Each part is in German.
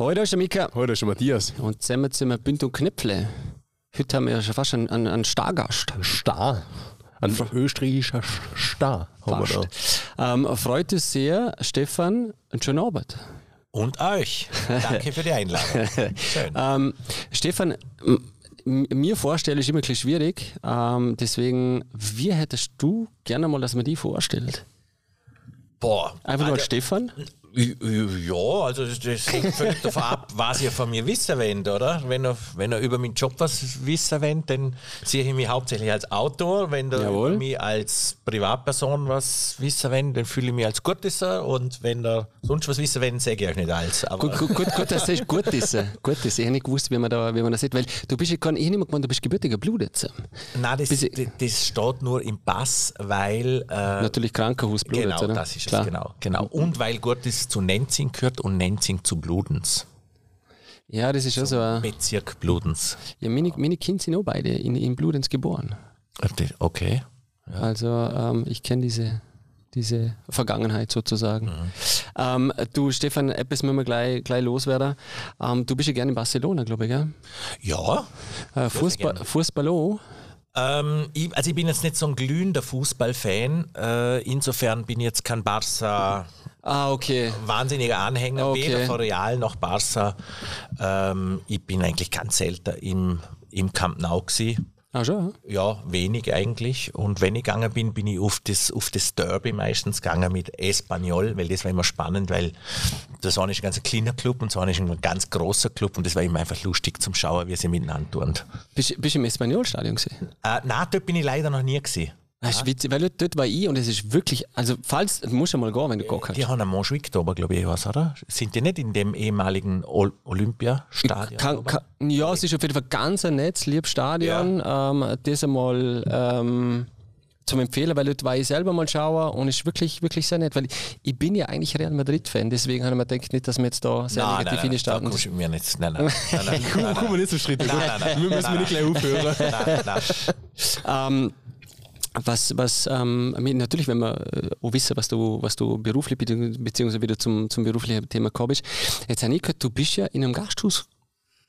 Hallo, da ist der Mika. Hallo, da ist der Matthias. Und zusammen sind wir Bünd und Knöpfle. Heute haben wir ja schon fast einen, einen, einen Stargast. Star. Ein österreichischer Star haben wir da. Ähm, freut uns sehr, Stefan, einen schönen Abend. Und euch. Danke für die Einladung. Schön. ähm, Stefan, mir vorstellen ist immer ein bisschen schwierig. Ähm, deswegen, wie hättest du gerne mal, dass man die vorstellt? Boah. Einfach nur also, Stefan? Ja, also das, das hängt völlig davon ab, was ihr von mir wissen wollt, oder? Wenn er, wenn er über meinen Job was wissen wollt, dann sehe ich mich hauptsächlich als Autor. Wenn er über mich als Privatperson was wissen wollt, dann fühle ich mich als Gutesser. Und wenn er sonst was wissen wollt, sage ich euch nicht alles. Aber gut, gut, gut, gut, dass du Gutesser. Gutesser. Ich habe nicht gewusst, wie man, da, wie man das sieht, weil du bist ja gar nicht, ich nicht gemeint, du bist gebürtiger Blutetzer. Nein, das, das, das, steht nur im Pass, weil... Äh, Natürlich Krankenhausblut, Genau, oder? das ist Klar. es, genau, genau. Und weil Zu Nenzing gehört und Nenzing zu Bludens. Ja, das ist schon so ein Bezirk Bludens. Ja, meine, meine Kinder sind auch beide in, in Bludens geboren. Okay. Ja. Also ähm, ich kenne diese, diese Vergangenheit sozusagen. Mhm. Ähm, du, Stefan, etwas müssen wir gleich, gleich loswerden. Ähm, du bist ja gerne in Barcelona, glaube ich, gell? Ja. Äh, Fußball, Fußball auch? Ähm, ich, also ich bin jetzt nicht so ein glühender Fußballfan. Äh, insofern bin ich jetzt kein Barca Ah, okay. Wahnsinniger Anhänger, okay. weder von Real noch Barca. Ähm, ich bin eigentlich ganz selten im, im Camp Nou gewesen. Ah, schon? Ja, wenig eigentlich. Und wenn ich gegangen bin, bin ich auf das, auf das Derby meistens gegangen mit Espanyol, weil das war immer spannend, weil das war nicht ein ganz kleiner Club und so ist ein ganz großer Club und das war immer einfach lustig zum Schauen, wie sie miteinander tun. Bist, bist du im Espanyol-Stadion gesehen? Äh, nein, dort bin ich leider noch nie gesehen. Das ist witzig, weil dort war ich und es ist wirklich, also falls, du musst ja mal gehen, wenn du Bock hast. Die haben einen Moschwik da, glaube ich, was, oder? Sind die nicht in dem ehemaligen Olympiastadion? Kann, kann, ja, es ist auf jeden Fall ganz ein nettes, liebes Stadion. Ja. Ähm, das einmal ähm, zum Empfehlen, weil dort war ich selber mal schauen und ist wirklich, wirklich sehr nett, weil ich, ich bin ja eigentlich Real Madrid-Fan, deswegen habe ich mir gedacht, nicht, dass wir jetzt da sehr nein, negativ hinstarten. Nein, nein, mir nicht. Nein, nein. nein, nein, nein, Guck mal nicht so Schritte. Nein, nein, nein. Wir müssen nein, nicht gleich aufhören. Nein, nein. ähm, was, was ähm, natürlich, wenn wir äh, auch wissen, was du, was du beruflich beziehungsweise wieder zum, zum beruflichen Thema gekommen bist. Jetzt habe ich gehört, du bist ja in einem Gasthaus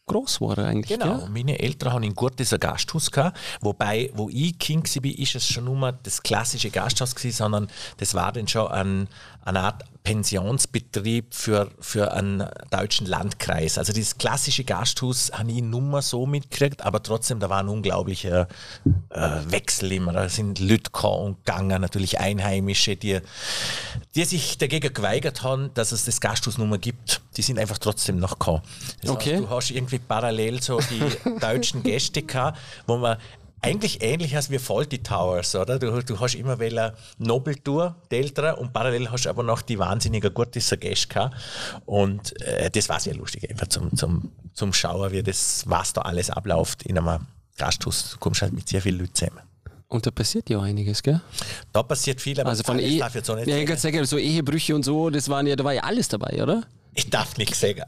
groß geworden eigentlich. Genau, gell? meine Eltern haben in Gurtes ein Gasthaus gehabt, wobei, wo ich Kind war, ist es schon nur das klassische Gasthaus gewesen, sondern das war dann schon ein, eine Art Pensionsbetrieb für, für einen deutschen Landkreis. Also dieses klassische Gasthaus habe ich nur so mitgekriegt, aber trotzdem, da war ein unglaublicher äh, Wechsel immer. Da sind Leute und gegangen, natürlich Einheimische, die, die sich dagegen geweigert haben, dass es das Gasthaus nur gibt. Die sind einfach trotzdem noch gekommen. Das okay. heißt, du hast irgendwie parallel so die deutschen Gäste gehabt, wo man eigentlich ähnlich als wie Faulty Towers, oder? Du, du hast immer wieder Nobeltour, die Ältere, und parallel hast du aber noch die wahnsinnige Gäste gehabt. Und äh, das war sehr lustig, einfach zum, zum, zum Schauen, wie das, was da alles abläuft in einem Gasthaus. Du kommst halt mit sehr vielen Leuten zusammen. Und da passiert ja einiges, gell? Da passiert viel, aber also von Ehe, darf jetzt so nicht ja, ich sagen, so Ehebrüche und so, das waren ja, da war ja alles dabei, oder? Ich darf nichts sagen.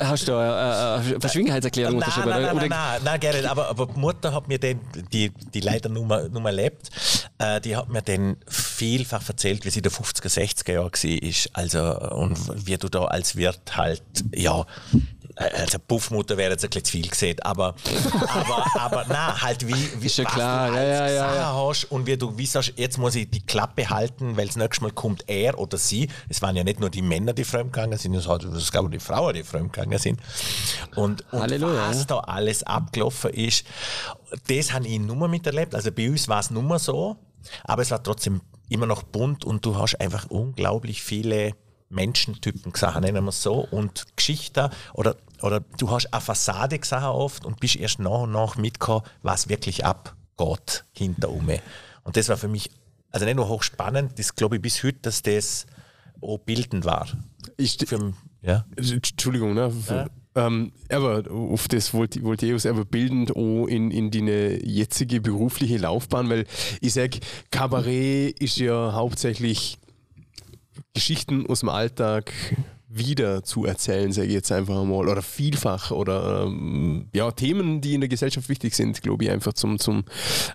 Hast du eine äh, Verschwiegenheitserklärung unterschrieben? Nein, nein, nein, nein, nein, Gerrit, aber, aber die Mutter hat mir den, die, die leider nur mal, nur mal lebt, äh, die hat mir den vielfach erzählt, wie sie in den 50er, 60er Jahren war. Also, und wie du da als Wirt halt, ja, also Puffmutter wäre jetzt ein bisschen zu viel gesehen, aber, aber, aber nein, halt wie, wie ja klar. du ja, ja, ja, ja. hast und wie du wie sagst, jetzt muss ich die Klappe halten, weil das nächste Mal kommt er oder sie. Es waren ja nicht nur die Männer, die fremdgegangen sind, es gab auch die Frauen, die fremdgegangen sind. Und, und Halleluja, was da alles abgelaufen ist, das habe ich nur miterlebt. Also bei uns war es nur so, aber es war trotzdem immer noch bunt und du hast einfach unglaublich viele Menschentypen gesehen, nennen wir es so, und Geschichten oder, oder du hast eine Fassade gesehen oft und bist erst nach und nach mitgekommen, was wirklich abgeht hinter um. Und das war für mich, also nicht nur hochspannend, das glaube ich bis heute, dass das auch bildend war. Ich, für, ja? Entschuldigung, ne? Ja. Ähm, aber auf das wollte, wollte ich auch bildend auch in, in deine jetzige berufliche Laufbahn, weil ich sage, Kabarett ist ja hauptsächlich Geschichten aus dem Alltag wieder zu erzählen, sage ich jetzt einfach mal, oder vielfach oder ähm, ja, Themen, die in der Gesellschaft wichtig sind, glaube ich, einfach zum, zum,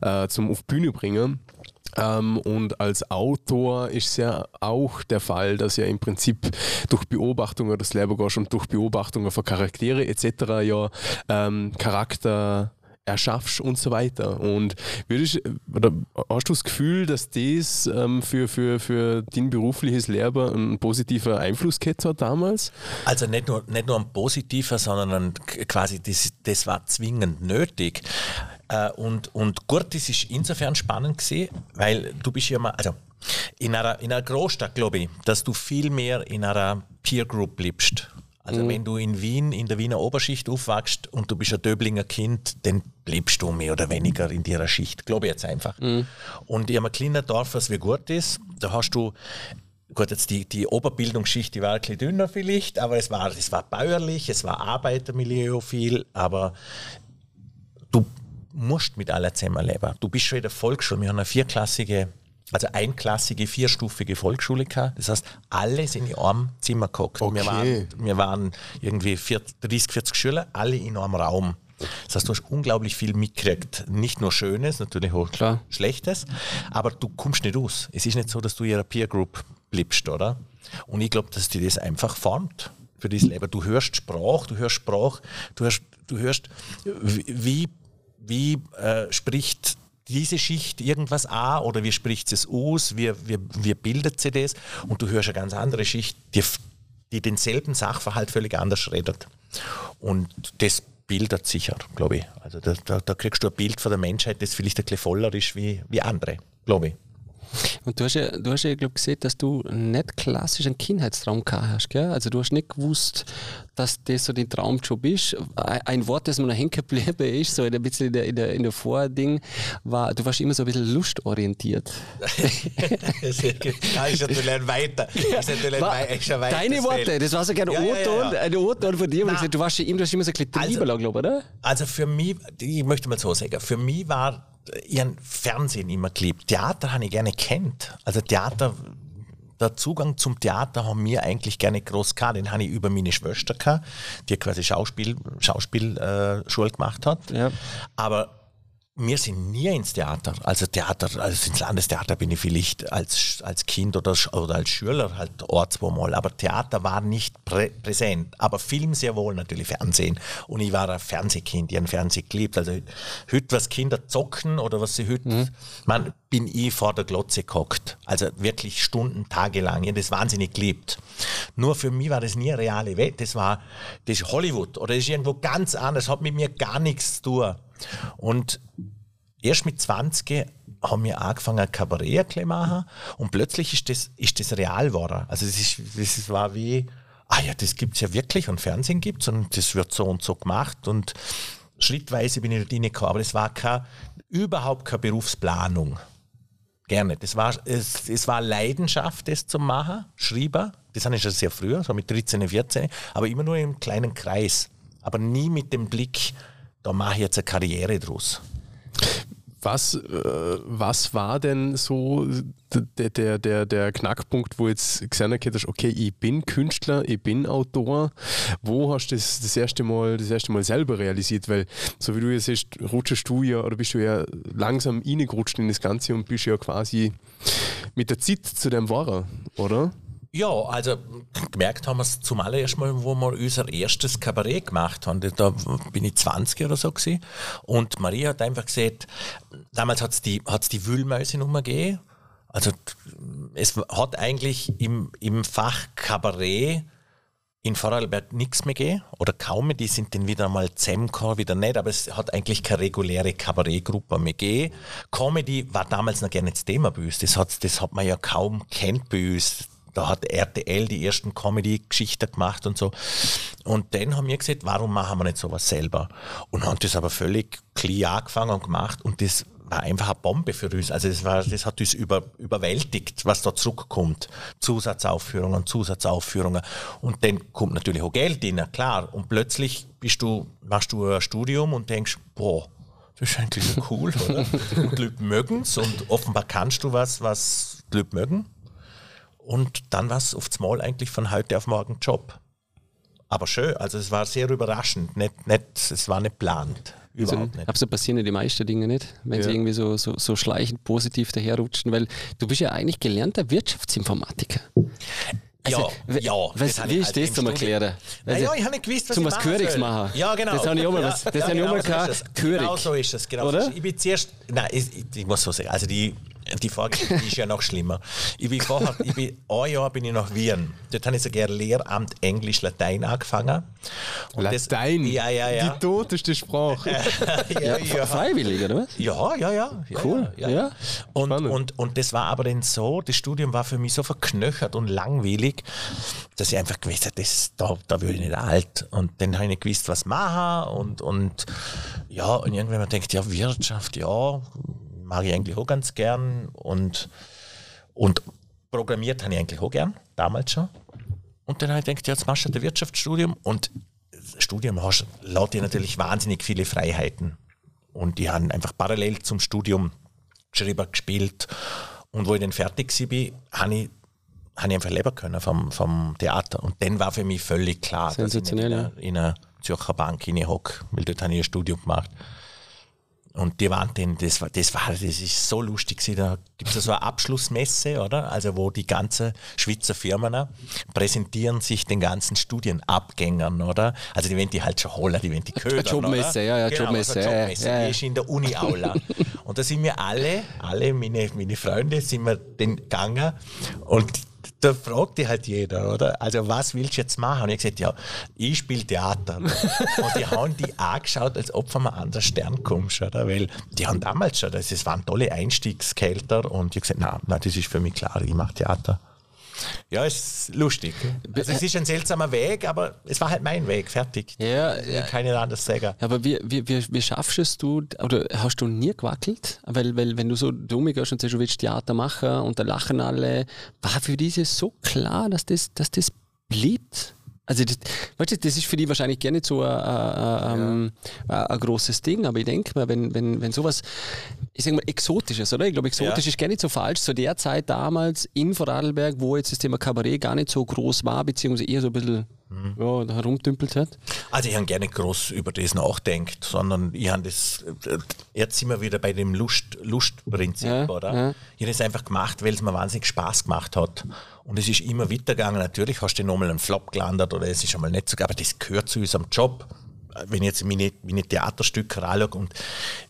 äh, zum auf Bühne bringen. Ähm, und als Autor ist es ja auch der Fall, dass ja im Prinzip durch Beobachtungen des Leben gehst und durch Beobachtungen von Charaktere etc. ja ähm, Charakter erschaffst und so weiter. Und würdest, oder hast du das Gefühl, dass das ähm, für, für, für dein berufliches Leben ein positiver Einfluss gehabt hat damals? Also nicht nur, nicht nur ein positiver, sondern ein, quasi das, das war zwingend nötig. Äh, und, und gut, das ist insofern spannend gesehen, weil du bist ja mal, also in einer, in einer Großstadt, glaube ich, dass du viel mehr in einer Peer Group lebst. Also mhm. wenn du in Wien, in der Wiener Oberschicht aufwachst und du bist ein Döblinger Kind, dann bleibst du mehr oder weniger in dieser Schicht, glaube ich jetzt einfach. Mhm. Und in einem kleinen Dorf, was wie gut ist, da hast du gut, jetzt die, die Oberbildungsschicht, die war ein bisschen dünner vielleicht, aber es war, es war bäuerlich, es war Arbeitermilieu viel, aber du musst mit aller zusammenleben. Du bist schon in der Volksschule, wir haben eine vierklassige also einklassige, vierstufige Volksschule gehabt. Das heißt, alle sind in einem Zimmer geguckt. Okay. Wir, waren, wir waren irgendwie 40, 30, 40 Schüler, alle in einem Raum. Das heißt, du hast unglaublich viel mitgekriegt. Nicht nur Schönes, natürlich auch Klar. Schlechtes, aber du kommst nicht aus. Es ist nicht so, dass du in ihrer Peer Group bleibst, oder? Und ich glaube, dass dir das einfach formt für dieses Leben. Du hörst Sprache, du hörst Sprache, du hörst, du hörst wie, wie äh, spricht diese Schicht irgendwas an oder wie spricht es aus, wie, wie, wie bildet sie das und du hörst eine ganz andere Schicht, die, die denselben Sachverhalt völlig anders redet. Und das bildet sicher, glaube ich. Also da, da, da, kriegst du ein Bild von der Menschheit, das vielleicht ein bisschen voller ist wie, wie andere, glaube ich. Und du hast ja, du hast ja glaub, gesehen, dass du nicht klassisch einen Kindheitstraum gehabt hast. Gell? Also du hast nicht gewusst, dass das so dein Traumjob ist. Ein Wort, das mir noch hängen geblieben ist, so ein bisschen in der, in der, in der Vording, war, du warst immer so ein bisschen lustorientiert. das ist natürlich weiter. Das ist natürlich war, ein weiter Deine Worte, das war so gerne ein O-Ton, ja, ja. ein O-Ton von dir, gesagt, du warst immer, du hast immer so ein bisschen also, glaube ich, oder? Also für mich, ich möchte mal so sagen, für mich war ihren Fernsehen immer geliebt. Theater habe ich gerne kennt. Also Theater, der Zugang zum Theater haben wir eigentlich gerne groß gehabt. Den habe ich über meine Schwester gehabt, die quasi Schauspiel, Schauspielschule äh, gemacht hat. Ja. Aber wir sind nie ins Theater. Also Theater, also ins Landestheater bin ich vielleicht als, als Kind oder, oder als Schüler halt Ort zweimal. Aber Theater war nicht prä präsent. Aber Film sehr wohl, natürlich Fernsehen. Und ich war ein Fernsehkind, ich habe Fernsehen geliebt. Also heute, was Kinder zocken oder was sie heute, mhm. man, bin ich vor der Glotze gehockt. Also wirklich Stunden, Tage lang. Ich habe das wahnsinnig geliebt. Nur für mich war das nie eine reale Welt. Das war, das ist Hollywood oder das ist irgendwo ganz anders. Das hat mit mir gar nichts zu tun. Und erst mit 20 haben wir angefangen, Kabarett zu machen und plötzlich ist das, ist das real geworden. Also es ist, das war wie, ah ja, das gibt es ja wirklich und Fernsehen gibt es und das wird so und so gemacht und schrittweise bin ich da reingekommen, aber es war keine, überhaupt keine Berufsplanung. Gerne. Das war, es, es war Leidenschaft, das zu machen, Schreiber. Das habe ich schon sehr früh, so mit 13, 14, aber immer nur im kleinen Kreis. Aber nie mit dem Blick, da mache ich jetzt eine Karriere draus. Was, äh, was war denn so der, der, der, der Knackpunkt, wo jetzt gesehen hast, okay, ich bin Künstler, ich bin Autor. Wo hast du das das erste Mal, das erste Mal selber realisiert? Weil, so wie du jetzt siehst, rutschst du ja oder bist du ja langsam reingerutscht in das Ganze und bist ja quasi mit der Zeit zu dem Wahrer, oder? Ja, also gemerkt haben wir es zum allerersten Mal, wo wir unser erstes Kabarett gemacht haben. Da bin ich 20 oder so gewesen. Und Maria hat einfach gesagt, damals hat es die, hat's die Wühlmäuse-Nummer gegeben. Also es hat eigentlich im, im Fach Kabarett in Vorarlberg nichts mehr gegeben oder kaum, die sind dann wieder mal zusammengekommen, wieder nicht, aber es hat eigentlich keine reguläre Kabarettgruppe mehr gegeben. Comedy war damals noch gerne das Thema bei uns, das hat, das hat man ja kaum kennt bei uns da hat RTL die ersten Comedy-Geschichten gemacht und so. Und dann haben wir gesagt, warum machen wir nicht sowas selber? Und haben das aber völlig klar angefangen und gemacht und das war einfach eine Bombe für uns. Also das, war, das hat uns über, überwältigt, was da zurückkommt. Zusatzaufführungen, Zusatzaufführungen. Und dann kommt natürlich auch Geld rein, klar. Und plötzlich bist du, machst du ein Studium und denkst, boah, das ist eigentlich cool, oder? und die Leute mögen es und offenbar kannst du was, was die Leute mögen. Und dann war es aufs Mal eigentlich von heute auf morgen Job. Aber schön, also es war sehr überraschend, nicht, nicht, es war nicht geplant. Überhaupt nicht. Aber so passieren ja die meisten Dinge nicht, wenn Ja. sie irgendwie so, so, so schleichend positiv daherrutschen, weil du bist ja eigentlich gelernter Wirtschaftsinformatiker. ja, Also, we- ja. was- habe wie ist halt das zum Erklären? Naja, Also, ich habe nicht gewusst, was zum ich was machen Körigs machen. Ja, genau. Das habe ich auch mal was- das habe ich auch mal so ist das. Körig. Genau so ist das. Genau. Oder? Ich bin zuerst, nein, ich, ich muss so sagen, also die, die Vorgeschichte die ist ja noch schlimmer. Ich bin vorher, ich bin, ein Jahr bin ich nach Wien. Dort habe ich sogar Lehramt Englisch, Latein angefangen. Und das- Latein. ja, ja, ja. Die toteste Sprache. ja, ja. Freiwillig, oder was? Ja, ja, ja. ja Cool, Ja, ja. Und, und, und das war aber dann so, das Studium war für mich so verknöchert und langweilig, dass ich einfach gewusst habe, das, da, da will ich nicht alt. Und dann habe ich nicht gewusst, was machen und, und ja, und irgendwann man denkt, ja, Wirtschaft, ja, mag ich eigentlich auch ganz gern und, und programmiert habe ich eigentlich auch gern, damals schon. Und dann habe ich gedacht, jetzt machst du das Wirtschaftsstudium und das Studium hast, lässt dir natürlich wahnsinnig viele Freiheiten. Und die haben einfach parallel zum Studium geschrieben, gespielt. Und wo ich dann fertig war, habe ich, habe ich einfach leben können vom, vom Theater. Und dann war für mich völlig klar, dass ich nicht in einer, in einer Zürcher Bank hocke, weil dort habe ich ein Studium gemacht. Und die waren dann, das war, das war, das ist so lustig gewesen. Da gibt es so eine Abschlussmesse, oder? Also, wo die ganzen Schweizer Firmen präsentieren sich den ganzen Studienabgängern, oder? Also, die wollen die halt schon holen, die wollen die ködern, Jobmesse, oder? ja, ja, genau, Jobmesse, Also ja, Jobmesse, ja, ja. die ist in der Uni-Aula. und da sind wir alle, alle meine, meine Freunde, sind wir den gegangen und da fragt die halt jeder, oder? Also, was willst du jetzt machen? Und ich gesagt, ja, ich spiele Theater. und die haben die angeschaut, als ob von einem anderen Stern kommst, oder? Weil die haben damals schon, das, waren tolle Einstiegskelter und ich gesagt, nein, nein, das ist für mich klar, ich mache Theater. Ja, es ist lustig. Also, es ist ein seltsamer Weg, aber es war halt mein Weg, fertig. Ja, Ich will keine anders sagen. Aber wie, wie, wie, wie schaffst es du, oder hast du nie gewackelt? Weil, weil wenn du so dumm gehst und sagst, du willst Theater machen und da lachen alle, war für dich so klar, dass das, dass das bleibt? Also das, weißt du, das ist für die wahrscheinlich gar nicht so ein, ein, ein, ein, ein großes Ding, aber ich denke mal, wenn, wenn, wenn sowas, ich sag mal, Exotisches, oder? Ich glaube, exotisch Ja. ist gar nicht so falsch. Zu der Zeit damals in Vorarlberg, wo jetzt das Thema Kabarett gar nicht so groß war, beziehungsweise eher so ein bisschen ja, da herumdümpelt hat. Also ich habe gerne groß über das nachdenkt, sondern ich habe das, jetzt sind wir wieder bei dem Lust, Lustprinzip, Ja, oder? ja. Ich habe das einfach gemacht, weil es mir wahnsinnig Spaß gemacht hat. Und es ist immer weitergegangen. Natürlich hast du nochmal einen Flop gelandet oder es ist einmal nicht so, aber das gehört zu unserem Job. Wenn ich jetzt meine, meine Theaterstücke anschaue und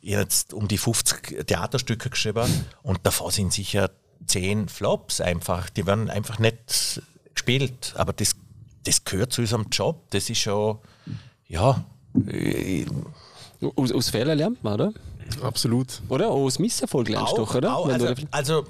ich habe jetzt um die 50 Theaterstücke geschrieben und davor sind sicher 10 Flops einfach. Die werden einfach nicht gespielt. Aber das, das gehört zu unserem Job. Das ist schon, ja, äh, Aus, aus Fehlern lernt man, oder? Absolut. Oder? Aus Misserfolg lernst du doch, oder? Auch, also, du, also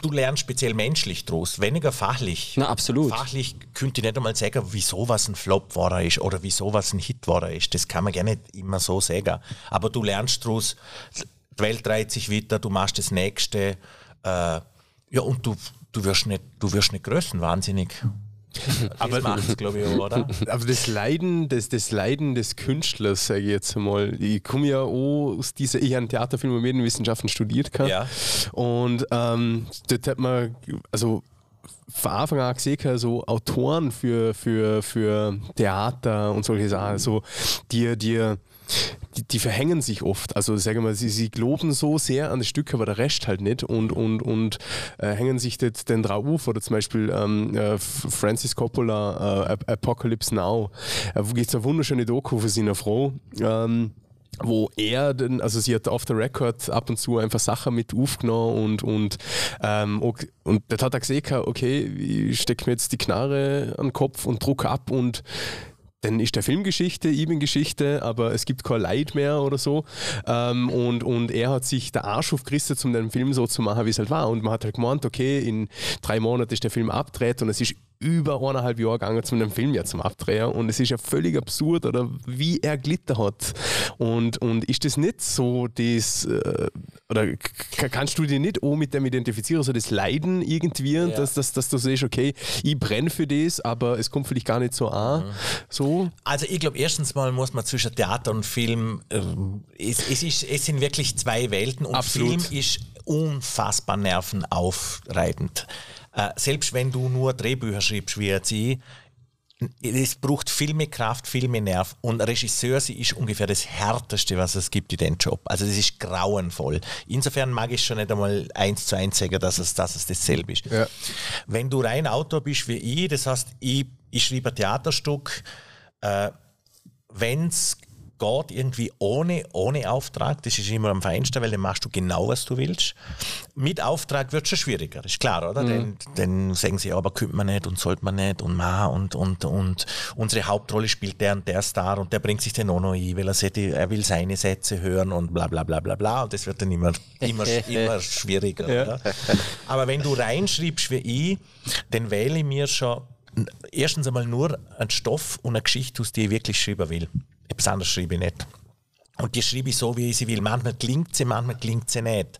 du lernst speziell menschlich draus, weniger fachlich. Na, absolut. Fachlich könnte ich nicht einmal sagen, wieso was ein Flop war ist oder wieso was ein Hit war ist. Das kann man gar nicht immer so sagen. Aber du lernst daraus, die Welt dreht sich weiter, du machst das Nächste. Äh, ja, und du, du wirst nicht, du wirst nicht größenwahnsinnig. Aber macht glaube ich, auch, oder? Aber das Leiden, das, das Leiden des Künstlers, sage ich jetzt einmal, ich komme ja auch aus dieser, ich habe Theaterfilm und Medienwissenschaften studiert gehabt. Ja. Und ähm, dort hat man, also von Anfang an gesehen, so Autoren für, für, für Theater und solche Sachen, so, die, die, die, die verhängen sich oft. Also sagen wir mal, sie, sie glauben so sehr an das Stück, aber der Rest halt nicht und, und, und äh, hängen sich das dann drauf auf. Oder zum Beispiel ähm, äh, Francis Coppola, äh, Ap- Apocalypse Now, äh, wo gibt es eine wunderschöne Doku für seine Frau. Ähm, wo er, dann, also sie hat auf der Record ab und zu einfach Sachen mit aufgenommen und, und, ähm, ok- und das hat er gesehen, okay, ich stecke mir jetzt die Knarre an den Kopf und druck ab und dann ist der Filmgeschichte, ich bin Geschichte, aber es gibt kein Leid mehr oder so. Ähm, und, und er hat sich der Arsch aufgerissen, um den Film so zu machen, wie es halt war. Und man hat halt gemeint, okay, in drei Monaten ist der Film abgedreht und es ist über eineinhalb Jahre gegangen, um den Film ja zum Abdrehen. Und es ist ja völlig absurd, oder wie er gelitten hat. Und, und ist das nicht so, das, äh, oder kannst du dich nicht auch mit dem identifizieren, so das Leiden irgendwie, dass, dass, dass du siehst, okay, ich brenne für das, aber es kommt vielleicht gar nicht so an. So. Also ich glaube, erstens mal muss man zwischen Theater und Film, ähm, es, es, ist, es sind wirklich zwei Welten und Absolut. Film ist unfassbar nervenaufreibend. Äh, selbst wenn du nur Drehbücher schreibst wie jetzt ich, es braucht viel mehr Kraft, viel mehr Nerv. Und Regisseur sie ist ungefähr das Härteste, was es gibt in dem Job. Also das ist grauenvoll. Insofern mag ich schon nicht einmal eins zu eins sagen, dass es, dass es dasselbe ist. Ja. Wenn du rein Autor bist wie ich, das heißt, ich, ich schreibe ein Theaterstück, äh, wenn es geht irgendwie ohne, ohne Auftrag. Das ist immer am feinsten, weil dann machst du genau, was du willst. Mit Auftrag wird es schon schwieriger, ist klar, oder? Mhm. Dann, dann sagen sie, aber könnte man nicht und sollte man nicht und ma und, und, und unsere Hauptrolle spielt der und der Star und der bringt sich den auch noch ein, weil er, sagt, er will seine Sätze hören und bla bla bla bla bla und das wird dann immer, immer, immer schwieriger. Ja. Aber wenn du reinschreibst wie ich, dann wähle ich mir schon erstens einmal nur einen Stoff und eine Geschichte aus, die ich wirklich schreiben will. Etwas anderes schreibe ich nicht. Und die schreibe ich so, wie ich sie will. Manchmal klingt sie, manchmal klingt sie nicht.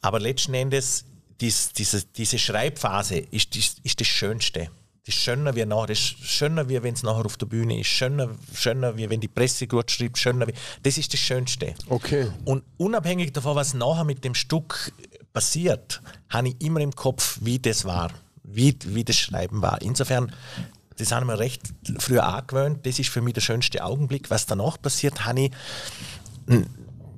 Aber letzten Endes, dies, diese, diese Schreibphase ist, ist, ist das Schönste. Das ist schöner wie nachher, das ist schöner wie wenn es nachher auf der Bühne ist, schöner, schöner wie wenn die Presse gut schreibt, schöner wie, das ist das Schönste. Okay. Und unabhängig davon, was nachher mit dem Stück passiert, habe ich immer im Kopf, wie das war, wie, wie das Schreiben war. Insofern das haben wir recht früh angewöhnt. Das ist für mich der schönste Augenblick. Was danach passiert, habe ich.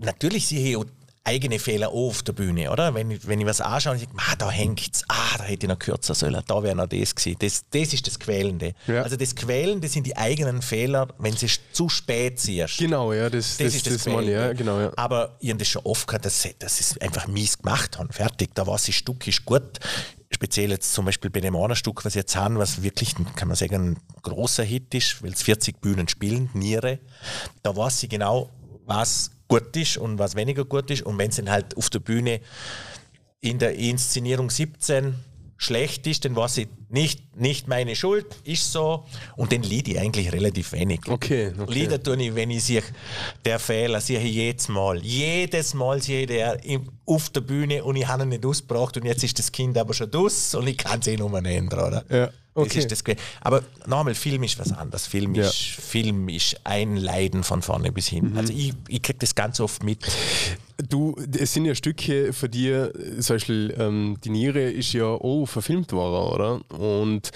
Natürlich sehe ich eigene Fehler auch auf der Bühne, oder? Wenn ich, wenn ich was anschaue und ich denke, ah, da hängt es, ah, da hätte ich noch kürzer sollen, da wäre noch das gewesen. Das, das ist das Quälende. Ja. Also das Quälende sind die eigenen Fehler, wenn sie zu spät siehst. Genau, ja, das, das, das ist das, das Mal, ja, genau, ja. Aber ich habe das schon oft gehabt, dass, dass sie es einfach mies gemacht haben. Fertig, da war das Stück ist gut speziell jetzt zum Beispiel bei dem Stück, was jetzt haben, was wirklich, kann man sagen, ein großer Hit ist, weil es 40 Bühnen spielen, Niere, da weiß sie genau, was gut ist und was weniger gut ist. Und wenn es dann halt auf der Bühne in der Inszenierung 17 schlecht ist, dann war sie nicht, nicht meine Schuld, ist so. Und den lied ich eigentlich relativ wenig. Okay. okay. Lieder tue ich, wenn ich sehe, der Fehler sehe ich jedes Mal. Jedes Mal sehe ich der auf der Bühne und ich habe ihn nicht ausgebracht und jetzt ist das Kind aber schon aus und ich kann es eh nur ändern, oder? Ja. Okay. Das das aber nochmal, Film ist was anderes. Film, ja. ist, Film ist ein Leiden von vorne bis hin. Mhm. Also ich, ich kriege das ganz oft mit. Du, es sind ja Stücke für dir, zum Beispiel ähm, Die Niere ist ja auch verfilmt worden, oder? Und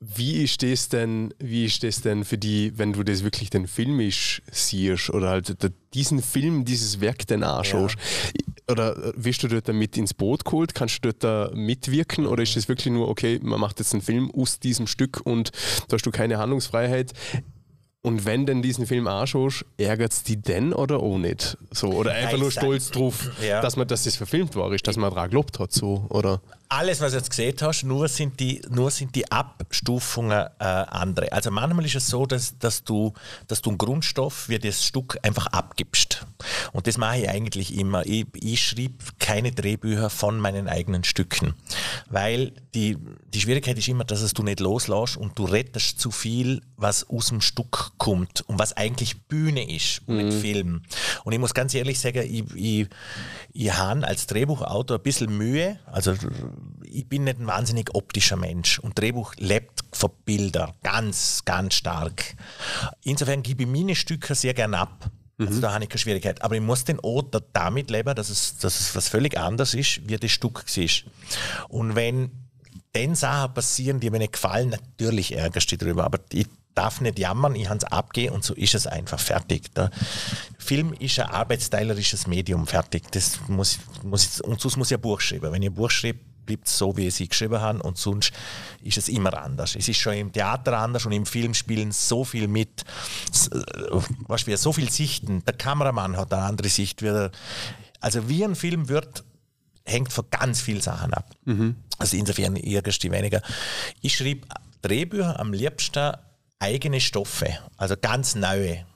wie ist das denn, wie ist das denn für die, wenn du das wirklich den filmisch siehst oder halt diesen Film, dieses Werk dann anschaust? Ja. Oder wirst du dort mit ins Boot geholt? Kannst du dort da mitwirken oder ist das wirklich nur, okay, man macht jetzt einen Film aus diesem Stück und da hast du keine Handlungsfreiheit? Und wenn denn diesen Film anschaust, ärgert es die denn oder auch nicht? So, oder einfach Nein, nur stolz drauf, ja. dass, man, dass das verfilmt war, ist, dass man daran gelobt hat. So, oder? Alles, was du jetzt gesehen hast, nur sind die, nur sind die Abstufungen äh, andere. Also manchmal ist es so, dass, dass, du, dass du einen Grundstoff wie das Stück einfach abgibst. Und das mache ich eigentlich immer. Ich, ich schrieb keine Drehbücher von meinen eigenen Stücken. Weil die, die Schwierigkeit ist immer, dass es du nicht loslässt und du rettest zu viel, was aus dem Stück kommt und was eigentlich Bühne ist und mhm. nicht Film. Und ich muss ganz ehrlich sagen, ich, ich, ich habe als Drehbuchautor ein bisschen Mühe. Also ich bin nicht ein wahnsinnig optischer Mensch und Drehbuch lebt von Bildern ganz, ganz stark. Insofern gebe ich meine Stücke sehr gern ab. Also mhm. da habe ich keine Schwierigkeit. Aber ich muss den Ort damit leben, dass es, dass es was völlig anderes ist, wie das Stück ist. Und wenn dann Sachen passieren, die mir nicht gefallen, natürlich ärgerst du dich darüber. Aber ich darf nicht jammern, ich habe es abgehen und so ist es einfach fertig. Der Film ist ein arbeitsteilerisches Medium, fertig. Das muss, muss, und sonst muss ich ein Buch schreiben. Wenn ich ein Buch schreibe, bleibt es so, wie es geschrieben habe und sonst ist es immer anders. Es ist schon im Theater anders und im Film spielen so viel mit, was wir so viel Sichten. Der Kameramann hat eine andere Sicht. Also wie ein Film wird, hängt von ganz vielen Sachen ab. Mhm. Also insofern irgendwie weniger. Ich schrieb Drehbücher am liebsten eigene Stoffe, also ganz neue.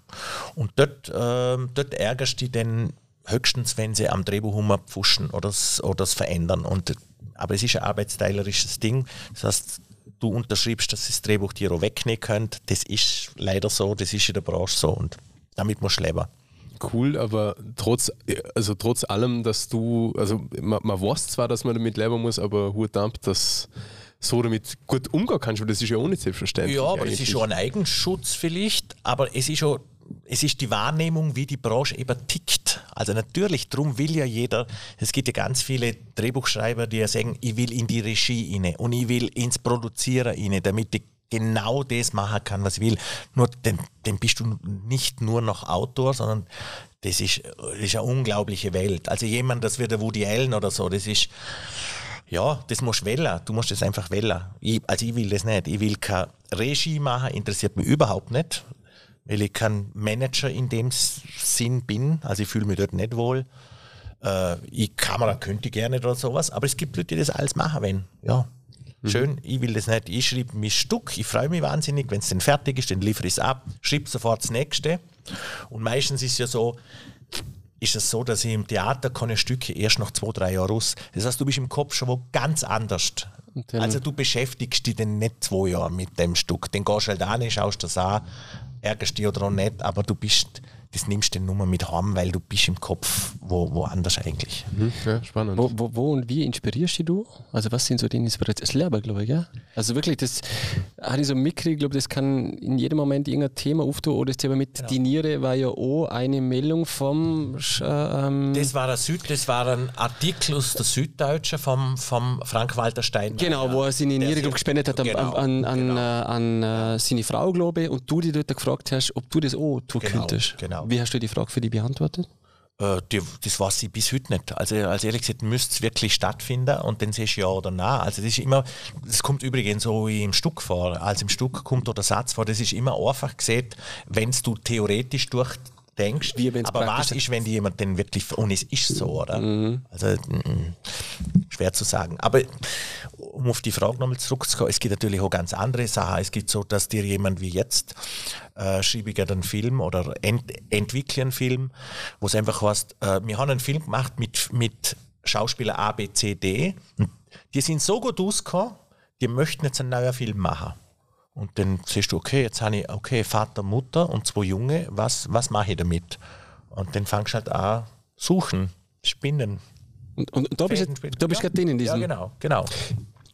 Und dort, äh, dort ärgerst du dich dann höchstens, wenn sie am Drehbuch pfuschen oder es verändern. Und aber es ist ein arbeitsteilerisches Ding. Das heißt, du unterschreibst, dass das Drehbuch dir auch wegnehmen könnt. Das ist leider so, das ist in der Branche so und damit musst du leben. Cool, aber trotz, also trotz allem, dass du, also man, man weiß zwar, dass man damit leben muss, aber Hut ab, dass so damit gut umgehen kannst, weil das ist ja auch nicht selbstverständlich. Ja, aber eigentlich. es ist schon ein Eigenschutz vielleicht, aber es ist schon es ist die Wahrnehmung, wie die Branche eben tickt. Also natürlich, darum will ja jeder, es gibt ja ganz viele Drehbuchschreiber, die ja sagen, ich will in die Regie inne und ich will ins Produzieren inne, damit die genau das machen kann, was ich will. Nur dann, dann bist du nicht nur noch Autor, sondern das ist, das ist eine unglaubliche Welt. Also jemand, das wird der Woody Allen oder so, das ist, ja, das musst du wählen. Du musst das einfach wählen. Ich, also ich will das nicht. Ich will kein Regie machen, interessiert mich überhaupt nicht, weil ich kein Manager in dem Sinn bin. Also ich fühle mich dort nicht wohl. Äh, ich Kamera könnte ich gerne oder sowas, aber es gibt Leute, die das alles machen wollen. Ja, Schön, ich will das nicht. Ich schreibe mein Stück, ich freue mich wahnsinnig. Wenn es dann fertig ist, dann liefere ich es ab, schreibe sofort das nächste. Und meistens ist es ja so, ist es so, dass ich im Theater keine Stücke erst nach zwei, drei Jahren raus. Das heißt, du bist im Kopf schon wo ganz anders. Also du beschäftigst dich dann nicht zwei Jahre mit dem Stück. Dann gehst du halt an, schaust das an, ärgerst dich oder auch nicht, aber du bist das nimmst du nur mit heim, weil du bist im Kopf wo, woanders eigentlich. Mhm, ja, spannend. Wo, wo, wo, und wie inspirierst du? Also was sind so deine Inspirationen? Das Lehrer, glaube ich, ja? Also wirklich, das habe ich so mitgekriegt, glaube das kann in jedem Moment irgendein Thema auftun oder das Thema mit genau. die Niere war ja auch eine Meldung vom ähm Das war der Süd, das war ein Artikel aus der Süddeutschen vom, vom Frank-Walter Stein. Genau, wo er seine Niere glaub, gespendet hat genau, an, an, genau. an, an äh, seine Frau, glaube ich, und du dich dort gefragt hast, ob du das auch tun genau, könntest. Genau. Genau. Wie hast du die Frage für dich beantwortet? Äh, die, das weiß ich bis heute nicht. Also, als ehrlich gesagt, müsste es wirklich stattfinden und dann siehst du ja oder nein. Also, das ist immer, das kommt übrigens so wie im Stück vor. Als im Stück kommt oder Satz vor, das ist immer einfach gesehen, wenn du theoretisch durch denkst. Aber was ist, wenn die jemand denn wirklich, und es ist so, oder? Mhm. Also, mm, schwer zu sagen. Aber um auf die Frage nochmal zurückzukommen, es gibt natürlich auch ganz andere Sachen. Es gibt so, dass dir jemand wie jetzt äh, schreibe ich einen Film oder ent, entwickle einen Film, wo es einfach heißt, äh, wir haben einen Film gemacht mit, mit Schauspieler A, B, C, D. Die sind so gut ausgekommen, die möchten jetzt einen neuen Film machen. Und dann siehst du, okay, jetzt habe ich, okay, Vater, Mutter und zwei Junge, was, was mache ich damit? Und dann fangst du halt an, suchen, spinnen. Und, und, und da bist du bist gerade drin in diesem. Ja, genau, genau.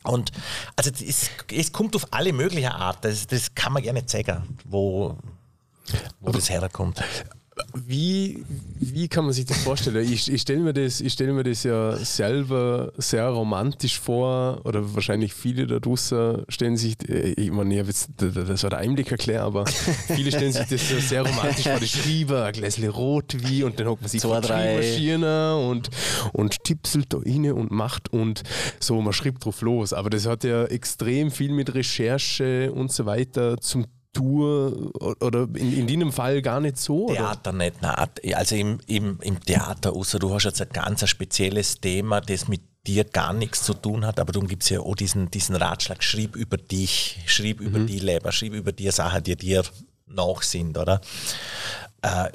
Und also es, es kommt auf alle möglichen Arten, das, das kann man gerne zeigen, wo, wo das herkommt. Wie, wie kann man sich das vorstellen? Ich, ich stelle mir, das, stell mir das ja selber sehr romantisch vor, oder wahrscheinlich viele da draußen stellen sich, äh, ich meine, ich jetzt, das war der Einblick erklärt, aber viele stellen sich das ja sehr romantisch vor. Die Schreiber, ein Gläschen Rotwein und dann hockt man sich vor Schreibmaschine und, und tipselt da rein und macht und so, man schreibt drauf los. Aber das hat ja extrem viel mit Recherche und so weiter zum. Tour oder in, in diesem Fall gar nicht so? Theater oder? nicht, nein. Also im, im, im Theater, außer du hast jetzt ein ganz spezielles Thema, das mit dir gar nichts zu tun hat, aber darum gibt es ja auch diesen, diesen Ratschlag, schrieb über dich, schrieb mhm. über die Leber, schrieb über die Sachen, die dir nach sind, oder? Äh,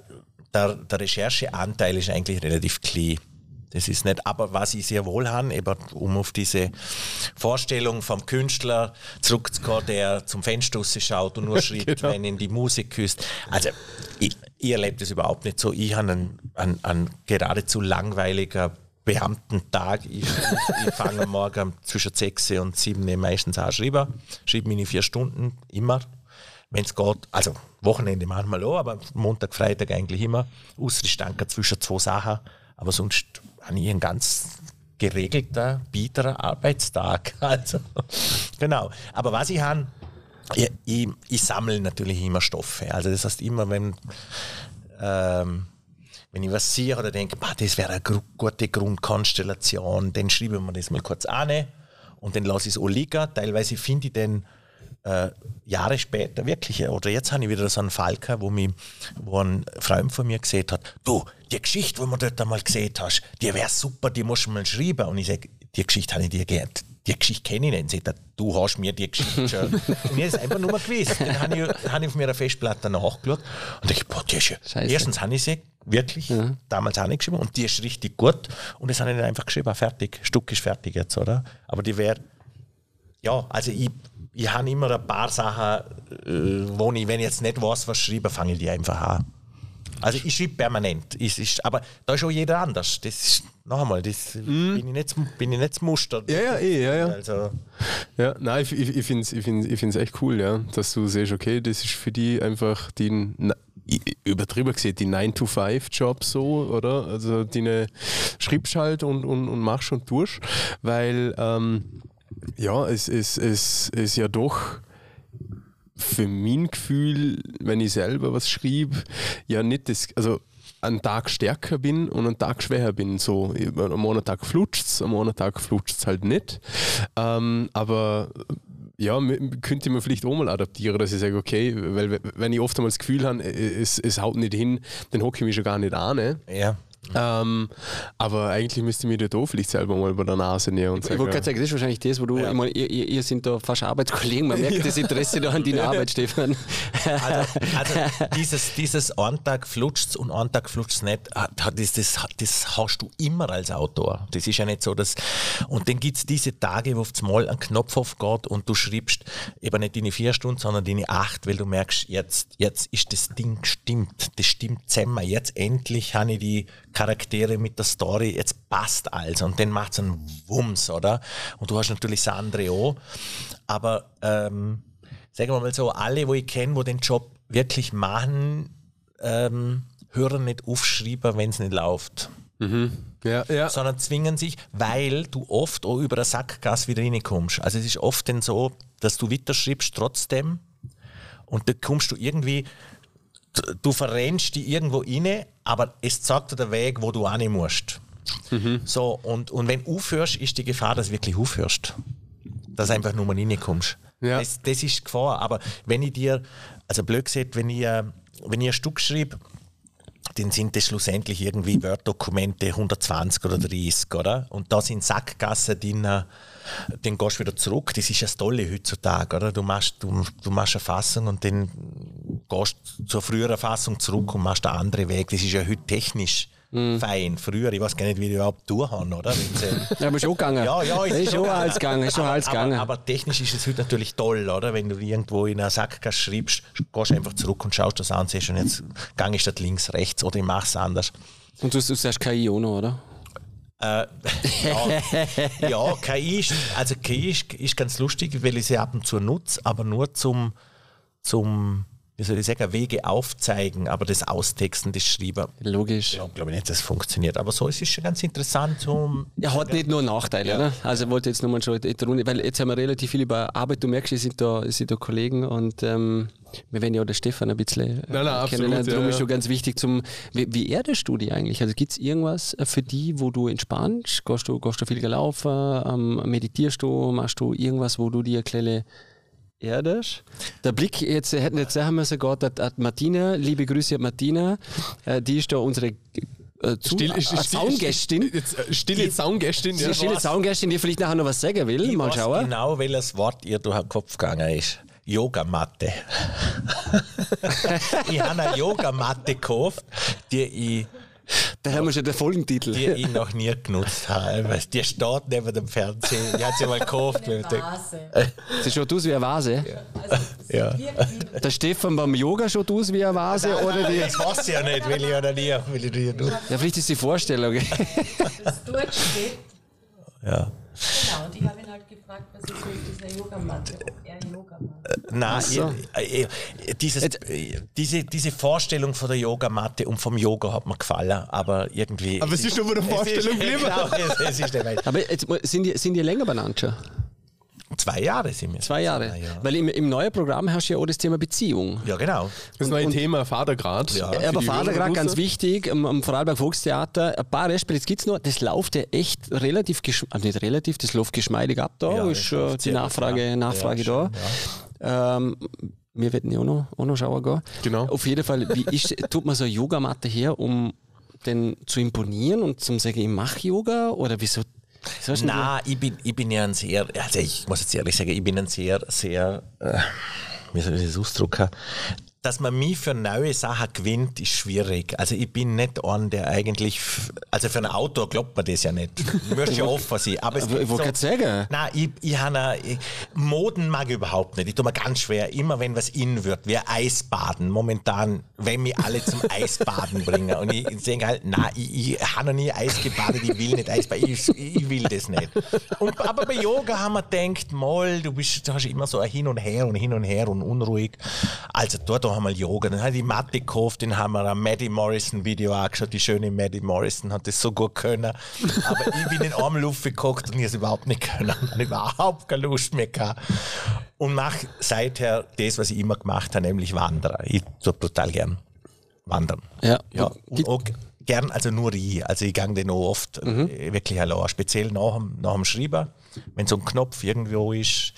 der, der Rechercheanteil ist eigentlich relativ klein. Das ist nicht, aber was ich sehr wohl habe, eben um auf diese Vorstellung vom Künstler zurückzukommen, der zum Fenster schaut und nur schreibt, genau. wenn ihn die Musik küsst. Also, ich, ich erlebe das überhaupt nicht so. Ich habe einen, einen, einen geradezu langweiliger Beamtentag. Ich, ich fange morgen zwischen 6 und 7 meistens an schreiben. Schreibe meine vier Stunden immer, wenn es geht. Also Wochenende manchmal auch, aber Montag, Freitag eigentlich immer. Außer ich danke zwischen zwei Sachen. Aber sonst habe ich einen ganz geregelter, bieterer Arbeitstag. Also, genau. Aber was ich habe, ich, ich, ich sammle natürlich immer Stoffe. Also das heißt immer, wenn, ähm, wenn ich was sehe oder denke, bah, das wäre eine gute Grundkonstellation, dann schreibe ich mir das mal kurz an und dann lasse ich es liegen. Teilweise finde ich den äh, Jahre später wirklich, oder jetzt habe ich wieder so einen Fall gehabt, wo, mich, wo ein Freund von mir gesehen hat, du, die Geschichte, die du dort einmal gesehen hast, die wäre super, die musst du mal schreiben. Und ich sage, die Geschichte habe ich dir gelernt. Die Geschichte kenne ich nicht. Sagt du hast mir die Geschichte schon. und ich ist einfach nur gewesen. Dann habe ich, hab ich auf meiner Festplatte nachgeschaut und dachte, boah, die ist ja. Scheiße. Erstens habe ich sie wirklich ja. damals auch nicht geschrieben und die ist richtig gut. Und das habe ich dann einfach geschrieben, fertig. Stück ist fertig jetzt, oder? Aber die wäre, ja, also ich ich habe immer ein paar Sachen, äh, wo ich, wenn ich jetzt nicht weiß, was schreibe, fange ich die einfach an. Also ich schreibe permanent. Ich, ich, aber da ist auch jeder anders. Das ist, noch einmal, das mm. bin, ich nicht, bin ich nicht das Muster. Ja, ja, eh, ja, ja. Also. Ja, nein, ich, ich, ich finde es ich find's, ich find's echt cool, ja, dass du siehst, okay, das ist für die einfach die, übertrieben gesehen, die 9-to-5-Job so, oder? Also die schreibst halt und, und, und machst und tust, weil ähm, ja, es ist es, es ja doch für mein Gefühl, wenn ich selber was schrieb, ja nicht das, also einen Tag stärker bin und einen Tag schwächer bin. So, am einen flutscht es, am anderen flutscht es halt nicht. Ähm, aber ja, könnte man vielleicht auch mal adaptieren, dass ich sage, okay, weil wenn ich oft einmal das Gefühl habe, es, es haut nicht hin, dann hocke ich mich schon gar nicht an. Ne? Ja. Ähm, aber eigentlich müsste ich mir da vielleicht selber mal bei der Nase näher und sagen. Ich wollte gerade sagen, das ist wahrscheinlich das, wo du, ja. meine, ihr, ihr, sind da fast Arbeitskollegen, man merkt ja. das Interesse da an deiner Arbeit, Stefan. Also, also dieses, dieses einen Tag flutscht und einen Tag flutscht nicht, das, das, das hast du immer als Autor. Das ist ja nicht so, dass. Und dann gibt es diese Tage, wo auf mal ein Knopf aufgeht und du schreibst eben nicht deine vier Stunden, sondern deine acht, weil du merkst, jetzt, jetzt ist das Ding stimmt, das stimmt zusammen. Jetzt endlich habe ich die Charaktere mit der Story, jetzt passt alles und dann macht es einen Wumms, oder? Und du hast natürlich das andere auch. Aber ähm, sagen wir mal so, alle, wo ich kenne, wo den Job wirklich machen, ähm, hören nicht aufschreiben, wenn es nicht läuft. Mhm. Ja, ja. Sondern zwingen sich, weil du oft auch über eine Sackgasse wieder reinkommst. Also es ist oft dann so, dass du weiter schreibst trotzdem und dann kommst du irgendwie du verrennst dich irgendwo rein, aber es zeigt dir den Weg, wo du hin musst. Mhm. So, und, und wenn du aufhörst, ist die Gefahr, dass du wirklich aufhörst. Dass du einfach nur mal reinkommst. Ja. Das, das ist die Gefahr. Aber wenn ich dir, also blöd gesagt, wenn ich, äh, wenn ich ein Stück schreibe, dann sind das schlussendlich irgendwie Word-Dokumente 120 oder 30, oder? Und da sind Sackgassen drin, dann gehst du wieder zurück. Das ist das Tolle heutzutage, oder? Du machst, du, du machst eine Fassung und dann gehst zur früheren Fassung zurück und machst einen anderen Weg. Das ist ja heute technisch mm. fein. Früher, ich weiß gar nicht, wie die überhaupt haben, oder? ja, aber schon gegangen. Ja, ja, ist, ist schon alles gegangen. Ist schon aber, alles gegangen. Aber, aber, technisch ist es heute natürlich toll, oder? Wenn du irgendwo in einer Sackgasse schreibst, gehst einfach zurück und schaust das an siehst, und jetzt gang ich statt links, rechts oder ich mache es anders. Und du, du sagst KI auch noch, oder? Äh, ja, ja, KI, ist, also KI ist, ist ganz lustig, weil ich sie ab und zu nutze, aber nur zum, zum wie soll ich sagen, Wege aufzeigen, aber das Austexten, das Schreiben. Logisch. Ja, glaube ich nicht, dass es funktioniert. Aber so ist es schon ganz interessant. So ja, hat nicht nur Nachteile, ja. oder? Also, ich wollte jetzt nochmal schon in der Runde, weil jetzt haben wir relativ viel über Arbeit. Du merkst, es sind da, es sind da Kollegen und ähm, wir werden ja auch den Stefan ein bisschen äh, nein, nein, kennenlernen. Darum ja, ist schon ganz wichtig zum, wie, wie erdest du die eigentlich? Also gibt es irgendwas für die, wo du entspannst? Gehst du, gehst du viel gelaufen? Ähm, meditierst du? Machst du irgendwas, wo du dir eine kleine Erdisch. Der Blick, jetzt hätten jetzt sagen müssen, Gott, hat Martina, liebe Grüße an Martina, äh, die ist da unsere äh, zu, still, äh, Soundgästin. Stille Soundgästin. Ja. Stille Soundgästin, die vielleicht nachher noch was sagen will. Ich Mal schauen. genau, welches Wort ihr durch den Kopf gegangen ist. Yogamatte. ich habe eine Yogamatte gekauft, die ich da haben wir schon den Folgentitel. Die ich noch nie genutzt habe. Die steht neben dem Fernsehen. Die hat sie mal gekauft. Eine Vase. Sie schaut aus wie eine Vase. Ja. Also, ja. Der Stefan beim Yoga schaut aus wie eine Vase? Nein, oder die? Das weiß ich ja nicht, will ich ja noch nie. Will ich nie ja, vielleicht ist die Vorstellung. Das steht. Ja. Genau, und ich habe ihn halt gefragt, was ist mit dieser Yogamatte, ob er Yoga macht. Äh, nein, so. äh, dieses, äh, diese, diese Vorstellung von der Yogamatte und vom Yoga hat mir gefallen, aber irgendwie. Aber es ist nur eine Vorstellung geblieben. Genau, es, es ist aber jetzt, sind, die, sind die länger benannt schon? Zwei Jahre sind wir. Zwei Jahre. Ja. Weil im, im neuen Programm hast du ja auch das Thema Beziehung. Ja, genau. Das neue und, Thema Vatergrad. Ja, aber Vatergrad ganz wichtig, am, am Vorarlberg Volkstheater. Ein paar Restspiele gibt es noch. Das läuft ja echt relativ, also nicht relativ, das läuft geschmeidig ab da. Ja, ist äh, die Nachfrage, Nachfrage da. Ähm, wir werden ja auch noch, auch noch schauen gehen. Genau. Auf jeden Fall, wie ist, tut man so eine Yogamatte her, um den zu imponieren und zu sagen, ich mache Yoga? Oder wieso Nein, ich bin, ich bin ja ein sehr, also ich muss jetzt ehrlich sagen, ich bin ein sehr, sehr, äh, wie soll ich das ausdrücken, dass man mich für neue Sachen gewinnt, ist schwierig. Also ich bin nicht ein, der eigentlich, also für ein Autor glaubt man das ja nicht. Ich möchte ja offen sein. Aber es ich wollte so, sagen. Nein, ich, ich habe Moden mag ich überhaupt nicht. Ich tue mir ganz schwer, immer wenn was in wird, wie Eisbaden. Momentan, wenn mich alle zum Eisbaden bringen. Und ich denke halt, nein, ich, ich habe noch nie Eis gebadet, ich will nicht Eisbaden, ich, ich will das nicht. Und, aber bei Yoga haben wir gedacht, mal, du, bist, du hast immer so ein Hin und Her und Hin und Her und unruhig. Also dort haben wir Yoga. Dann habe ich die Matte gekauft, dann haben wir ein Maddie Morrison Video angeschaut. Die schöne Maddie Morrison hat das so gut können. Aber ich bin in einem Luft geguckt und ich habe es überhaupt nicht können. Ich habe überhaupt keine Lust mehr gehabt. Und mache seither das, was ich immer gemacht habe, nämlich Wandern. Ich tue total gern wandern. Ja. Ja, und auch gern, also nur ich. Also ich gehe den auch oft äh, wirklich allein. Speziell nach dem, nach dem Schreiben. Wenn so ein Knopf irgendwo ist,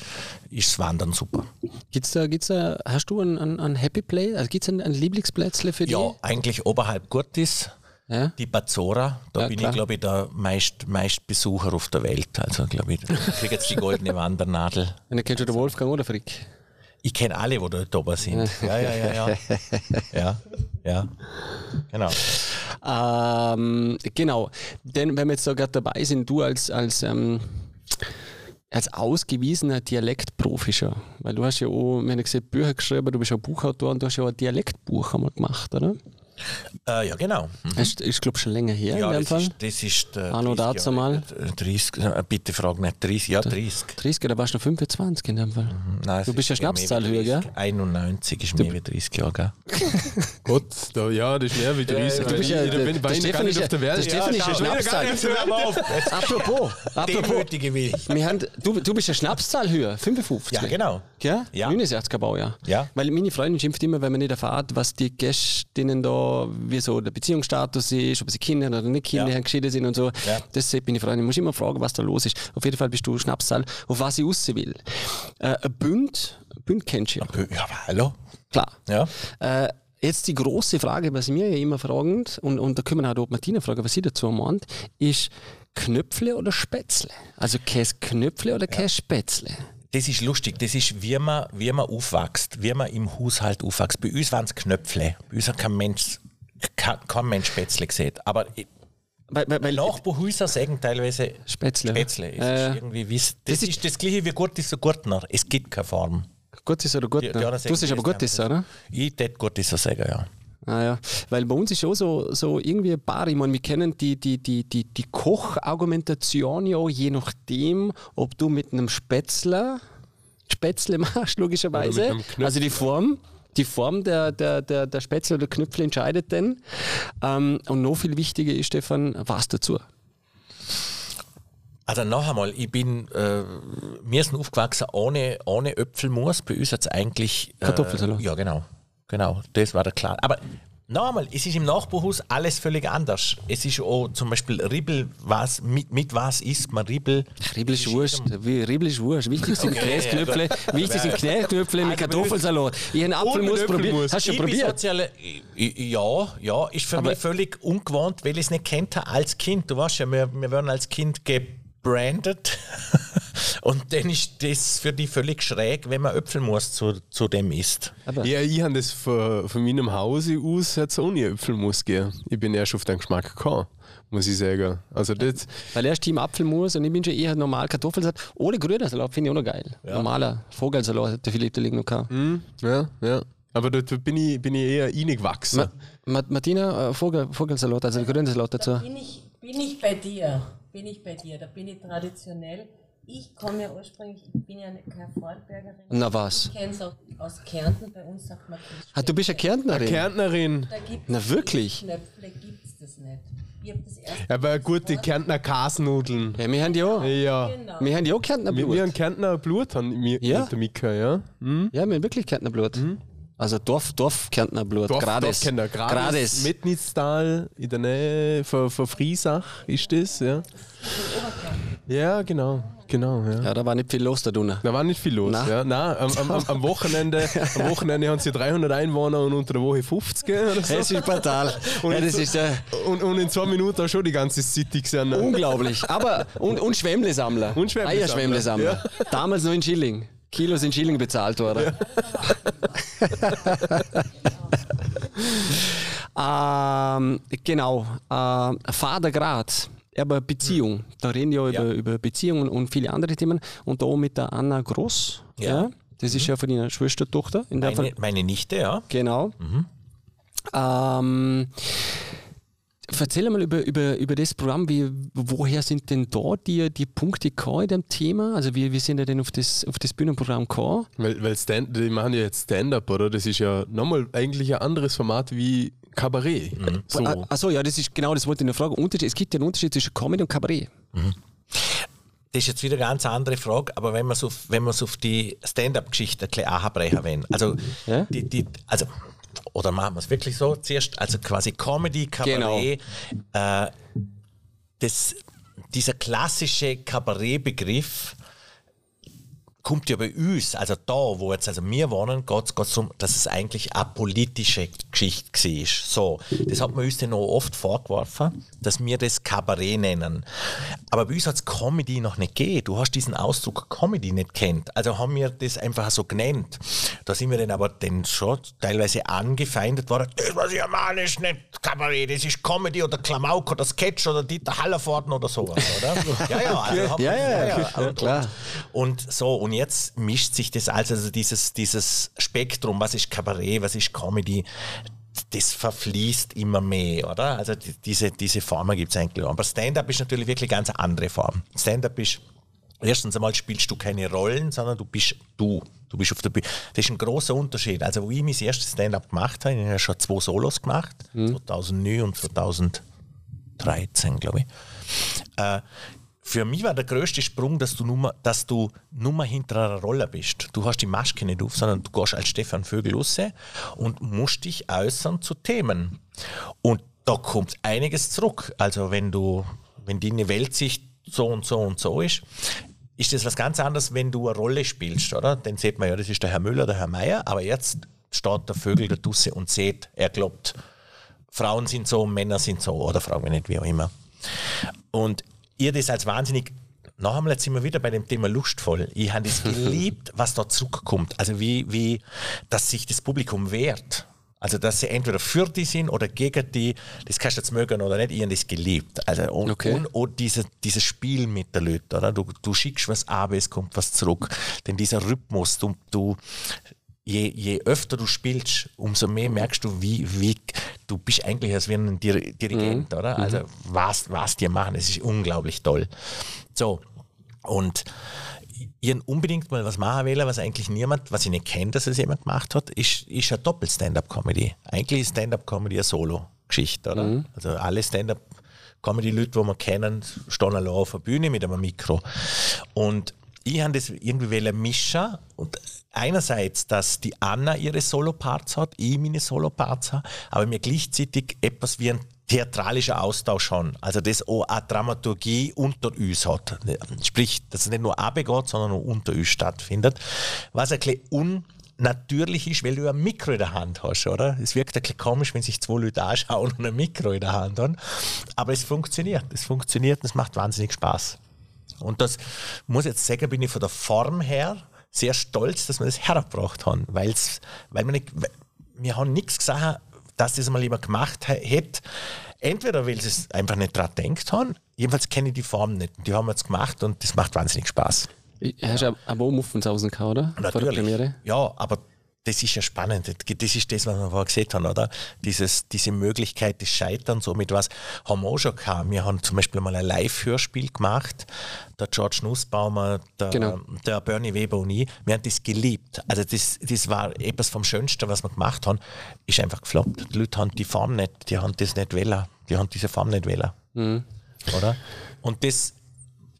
ist das Wandern super. Gibt's da, gibt's da, hast du ein, ein, ein Happy Play? Also gibt's ein, ein Lieblingsplätzle für dich? Ja, eigentlich oberhalb Gurtis. Ja. Die Bazora, da Ja, bin klar. ich, glaube ich, der meist, meist Besucher auf der Welt. Also, glaube ich, ich kriege jetzt die goldene Wandernadel. Und dann kennst du den Wolfgang oder Frick? Ich kenne alle, wo dort oben sind. Ja, ja, ja, ja. Ja, ja. Genau. Ähm, genau. Denn wenn wir jetzt da gerade dabei sind, du als, als, ähm, als ausgewiesener Dialektprofi schon, weil du hast ja auch, wir haben ja gesehen, Bücher geschrieben, du bist ja Buchautor und du hast ja auch ein Dialektbuch einmal gemacht, oder? Äh, ja, genau. Mhm. Das ist, ist glaube ich, schon länger her Ja, in dem das Fall. ist, das ist äh, Anno 30 dazu mal. äh, 30, äh, bitte frag nicht 30, ja 30. 30, da warst du noch 25 in dem Fall. Nein, es Du bist ja Schnapszahl höher, 30. gell? 91 ist mehr wie 30 Jahre, gell? Gott, da, ja, das ist mehr wie 30. Du bist ja, Ich- der, ich bin der gar Stefan nicht ist ja, auf der der Welt. Stefan ist ja Schnapszahl. Apropos, apropos, wir haben, du, du bist ja Schnapszahlhöher, 55. Ja, genau. Ja? Ja. 69er Baujahr. Ja. Weil meine Freundin schimpft immer, wenn man nicht erfahrt, was die Gästinnen da, wie so der Beziehungsstatus ist, ob sie Kinder oder nicht Kinder Ja. haben, geschieden sind und so. Ja. Das sieht meine Freundin. Ich muss immer fragen, was da los ist. Auf jeden Fall bist du Schnapszahl, auf was ich raus will. Äh, ein Bünd, Bünd kennst du ja. Ja, hallo? Klar. Ja. Äh, jetzt die große Frage, was wir ja immer fragen, und, und da können wir auch die Martina fragen, was sie dazu meint, ist Knöpfle oder Spätzle? Also Käse Knöpfle oder Käse Spätzle? Das ist lustig, das ist, wie man, wie man aufwächst, wie man im Haushalt aufwächst. Bei uns waren es Knöpfle. Bei uns hat kein Mensch, kein, kein Mensch Spätzle gesehen. Aber Weil, weil, weil Nachbarhäuser sagen teilweise Spätzle. Spätzle. Äh, ist irgendwie, wie das, das ist, das gleiche wie gut ist so Gurtner. Es gibt keine Form. gut ist oder gut? Die- ne? die anderen du sagst sagen, aber haben oder? Ich tät so sagen, ja. Ah, ja. Weil bei uns ist schon so, so irgendwie ein paar, ich meine, wir kennen die, die, die, die, die Kochargumentation ja, je nachdem, ob du mit einem Spätzle Spätzle machst, logischerweise. Oder. Also die Form. Die Form der, der, der, der Spätzle oder Knöpfle entscheidet dann. Ähm, und noch viel wichtiger ist, Stefan, was dazu? Also noch einmal, ich bin, äh, wir sind aufgewachsen ohne, ohne Äpfelmus. Bei uns hat es eigentlich... Äh, Kartoffelsalat. Ja, genau. Genau, das war der klar. Aber noch einmal, es ist im Nachbarhaus alles völlig anders. Es ist auch zum Beispiel Ribbel, was, mit, mit was isst man Ribbel? Riebel ist Wurst. Riebel ist Wurst. Wichtig sind Okay, Käseknöpfle, wichtig sind Knäsknöpfle mit Kartoffelsalat. Ich habe einen Apfelmus probiert. Hast du schon probiert? Soziale, ja, ja, ist für Aber- mich völlig ungewohnt, weil ich es nicht kennt habe als Kind. Du weißt ja, wir, wir werden als Kind gebrandet. Und dann ist das für die völlig schräg, wenn man Äpfelmus zu, zu dem isst. Ja, ich habe das von, von meinem Hause aus jetzt ohne Äpfelmus gehen. Ich bin erst auf den Geschmack gekommen, muss ich sagen. Also das, Weil er ist Team Apfelmus und ich bin schon eher normal Kartoffelsalat. Ohne Grünersalat finde ich auch noch geil. Normaler Vogelsalat hat der Philipp der noch gehabt. ja, ja. Aber dort bin ich, bin ich eher reingewachsen. Ma Ma Martina, äh, Vogel Vogelsalat, also Grünersalat dazu. Bin ich, bin ich bei dir? Bin ich bei dir? Da bin ich traditionell. Ich komme ja ursprünglich, ich bin ja eine- keine Vorarlbergerin. Na was? Ich kenne es auch aus Kärnten, bei uns sagt man Kirschspätzle. Ah, du bist ja Kärntnerin. Kärntnerin. Da gibt's Na, wirklich? Knöpfle gibt es das nicht. Ich habe das erst. Aber gute Kärntner Kasnudeln. Ja, wir haben ja auch. Ja. Genau. Wir haben ja auch Kärntner Wir, Blut. wir haben Kärntner Blut, haben wir Ja? mit der Mika, ja. Hm? Ja, wir haben wirklich Kärntner Blut. Also Dorf, Dorf Kärntner Blut. Dorf, Grades. Dorf kennt er. Grades. Grades. Metnitztal, in der Nähe von, von Friesach ist das, ja. Ja, genau, genau, ja. Ja, da war nicht viel los da drinnen. Da war nicht viel los. Nein. Ja. Nein, am, am, am, Wochenende, am Wochenende haben sie 300 Einwohner und unter der Woche 50 oder so. Es ist brutal. ja, das ist äh, Und, und in zwei Minuten auch schon die ganze City gesehen. unglaublich. Aber, und, und Schwemmlesammler. Und Schwemmlesammler, Eierschwemmlesammler. Damals noch in Schilling. Kilos in Schilling bezahlt worden. ähm, genau. Äh, Vatergrad. Aber Beziehung. Da reden wir ja, über, über Beziehungen und viele andere Themen. Und da mit der Anna Groß. Ja. Das ist ja von ihrer Schwestertochter. In der Fall. Meine, meine Nichte, ja. Genau. Ähm, erzähl mal über, über, über das Programm, wie, woher sind denn da die, die Punkte gekommen in dem Thema? Also wie, wie sind ihr denn auf das, auf das Bühnenprogramm gekommen? Weil, weil Stand, die machen ja jetzt Stand-up, oder? Das ist ja nochmal eigentlich ein anderes Format wie Kabarett. Mhm. So. Achso, ja, das ist genau, das wollte ich noch fragen. Unterschied, es gibt ja einen Unterschied zwischen Comedy und Kabarett. Mhm. Das ist jetzt wieder eine ganz andere Frage, aber wenn wir es auf, wenn auf die Stand-up-Geschichte ein bisschen anbrechen wollen, also, ja? die, die, also oder machen wir es wirklich so zuerst, also quasi Comedy, Kabarett, genau. äh, das, dieser klassische Kabarettbegriff kommt ja bei uns, also da, wo jetzt also wir wohnen, geht es darum, dass es eigentlich eine politische Geschichte war. So, das hat man uns dann auch oft vorgeworfen, dass wir das Kabarett nennen. Aber bei uns hat es Comedy noch nicht gegeben. Du hast diesen Ausdruck Comedy nicht kennt. Also haben wir das einfach so genannt. Da sind wir dann aber dann schon teilweise angefeindet worden. Das, was ich meine, ist nicht Kabarett, das ist Comedy oder Klamauk oder Sketch oder Dieter Hallervorden oder sowas, oder? ja, ja, also ja, ja, ja, ja, klar. Und so, und jetzt mischt sich das alles, also dieses, dieses Spektrum, was ist Kabarett, was ist Comedy, das verfließt immer mehr, oder? Also die, diese, diese Formen gibt es eigentlich. Aber Stand-up ist natürlich wirklich eine ganz andere Form. Stand-up ist, erstens einmal spielst du keine Rollen, sondern du bist du. Du bist auf der Bühne. Das ist ein großer Unterschied. Also, wo ich mein erstes Stand-up gemacht habe, ich habe schon zwei Solos gemacht, mhm. 2009 und 2013, glaube ich. Äh, für mich war der größte Sprung, dass du nur, dass du nur hinter einer Rolle bist. Du hast die Maske nicht auf, sondern du gehst als Stefan Vögel raus und musst dich äußern zu Themen. Und da kommt einiges zurück. Also wenn du, wenn deine Weltsicht so und so und so ist, ist das was ganz anderes, wenn du eine Rolle spielst, oder? Dann sieht man ja, das ist der Herr Müller, der Herr Meier, aber jetzt steht der Vögel da Dusse und sieht, er glaubt, Frauen sind so, Männer sind so, oder Frauen nicht, wie auch immer. Und ihr das als wahnsinnig noch einmal, jetzt sind wir wieder bei dem Thema lustvoll. Ich habe das geliebt, was da zurückkommt. Also wie, wie, dass sich das Publikum wehrt. Also, dass sie entweder für die sind oder gegen die, das kannst du jetzt mögen oder nicht, ich habe das geliebt. Also, und, okay. und, und diese, dieses Spiel mit den Leuten, oder? Du, du schickst was ab, es kommt was zurück. Denn dieser Rhythmus, du, du je, je öfter du spielst, umso mehr merkst du, wie, wie du bist eigentlich als wie ein Dirigent, mhm. oder? Also was, was die machen, es ist unglaublich toll. So, und ich unbedingt mal was machen will, was eigentlich niemand, was ich nicht kenne, dass es jemand gemacht hat, ist, ist eine Doppel-Stand-Up-Comedy. Eigentlich ist Stand-Up-Comedy eine Solo-Geschichte, oder? Mhm. Also alle Stand-Up Comedy-Leute, die wir kennen, stehen alle auf der Bühne mit einem Mikro. Und ich habe das irgendwie mischen und einerseits, dass die Anna ihre Soloparts hat, ich meine Soloparts habe, aber mir gleichzeitig etwas wie ein theatralischer Austausch haben. Also das auch eine Dramaturgie unter uns hat. Sprich, dass es nicht nur abgeht, sondern auch unter uns stattfindet. Was ein bisschen unnatürlich ist, weil du ein Mikro in der Hand hast, oder? Es wirkt ein bisschen komisch, wenn sich zwei Leute anschauen und ein Mikro in der Hand haben. Aber es funktioniert. Es funktioniert und es macht wahnsinnig Spaß. Und das muss ich jetzt sagen, bin ich von der Form her sehr stolz, dass wir das hergebracht haben, weil's, weil wir nicht, wir haben nichts gesagt, dass das mal jemand gemacht hätte. Entweder weil sie es einfach nicht daran gedacht haben, jedenfalls kenne ich die Form nicht. Die haben wir jetzt gemacht und das macht wahnsinnig Spaß. Hast du aber auch Muffensausen gehabt, oder? Natürlich. Ja, aber das ist ja spannend. Das ist das, was wir vorher gesehen haben, oder? Dieses, diese Möglichkeit des Scheiterns, so mit was haben wir auch schon gehabt. Wir haben zum Beispiel mal ein Live-Hörspiel gemacht, der George Nussbaumer, der, genau. der Bernie Weber und ich. Wir haben das geliebt. Also das, das war etwas vom Schönsten, was wir gemacht haben. Ist einfach gefloppt. Die Leute haben die Form nicht, die haben das nicht wählen. Die haben diese Form nicht wählen. Mhm. Oder? Und das,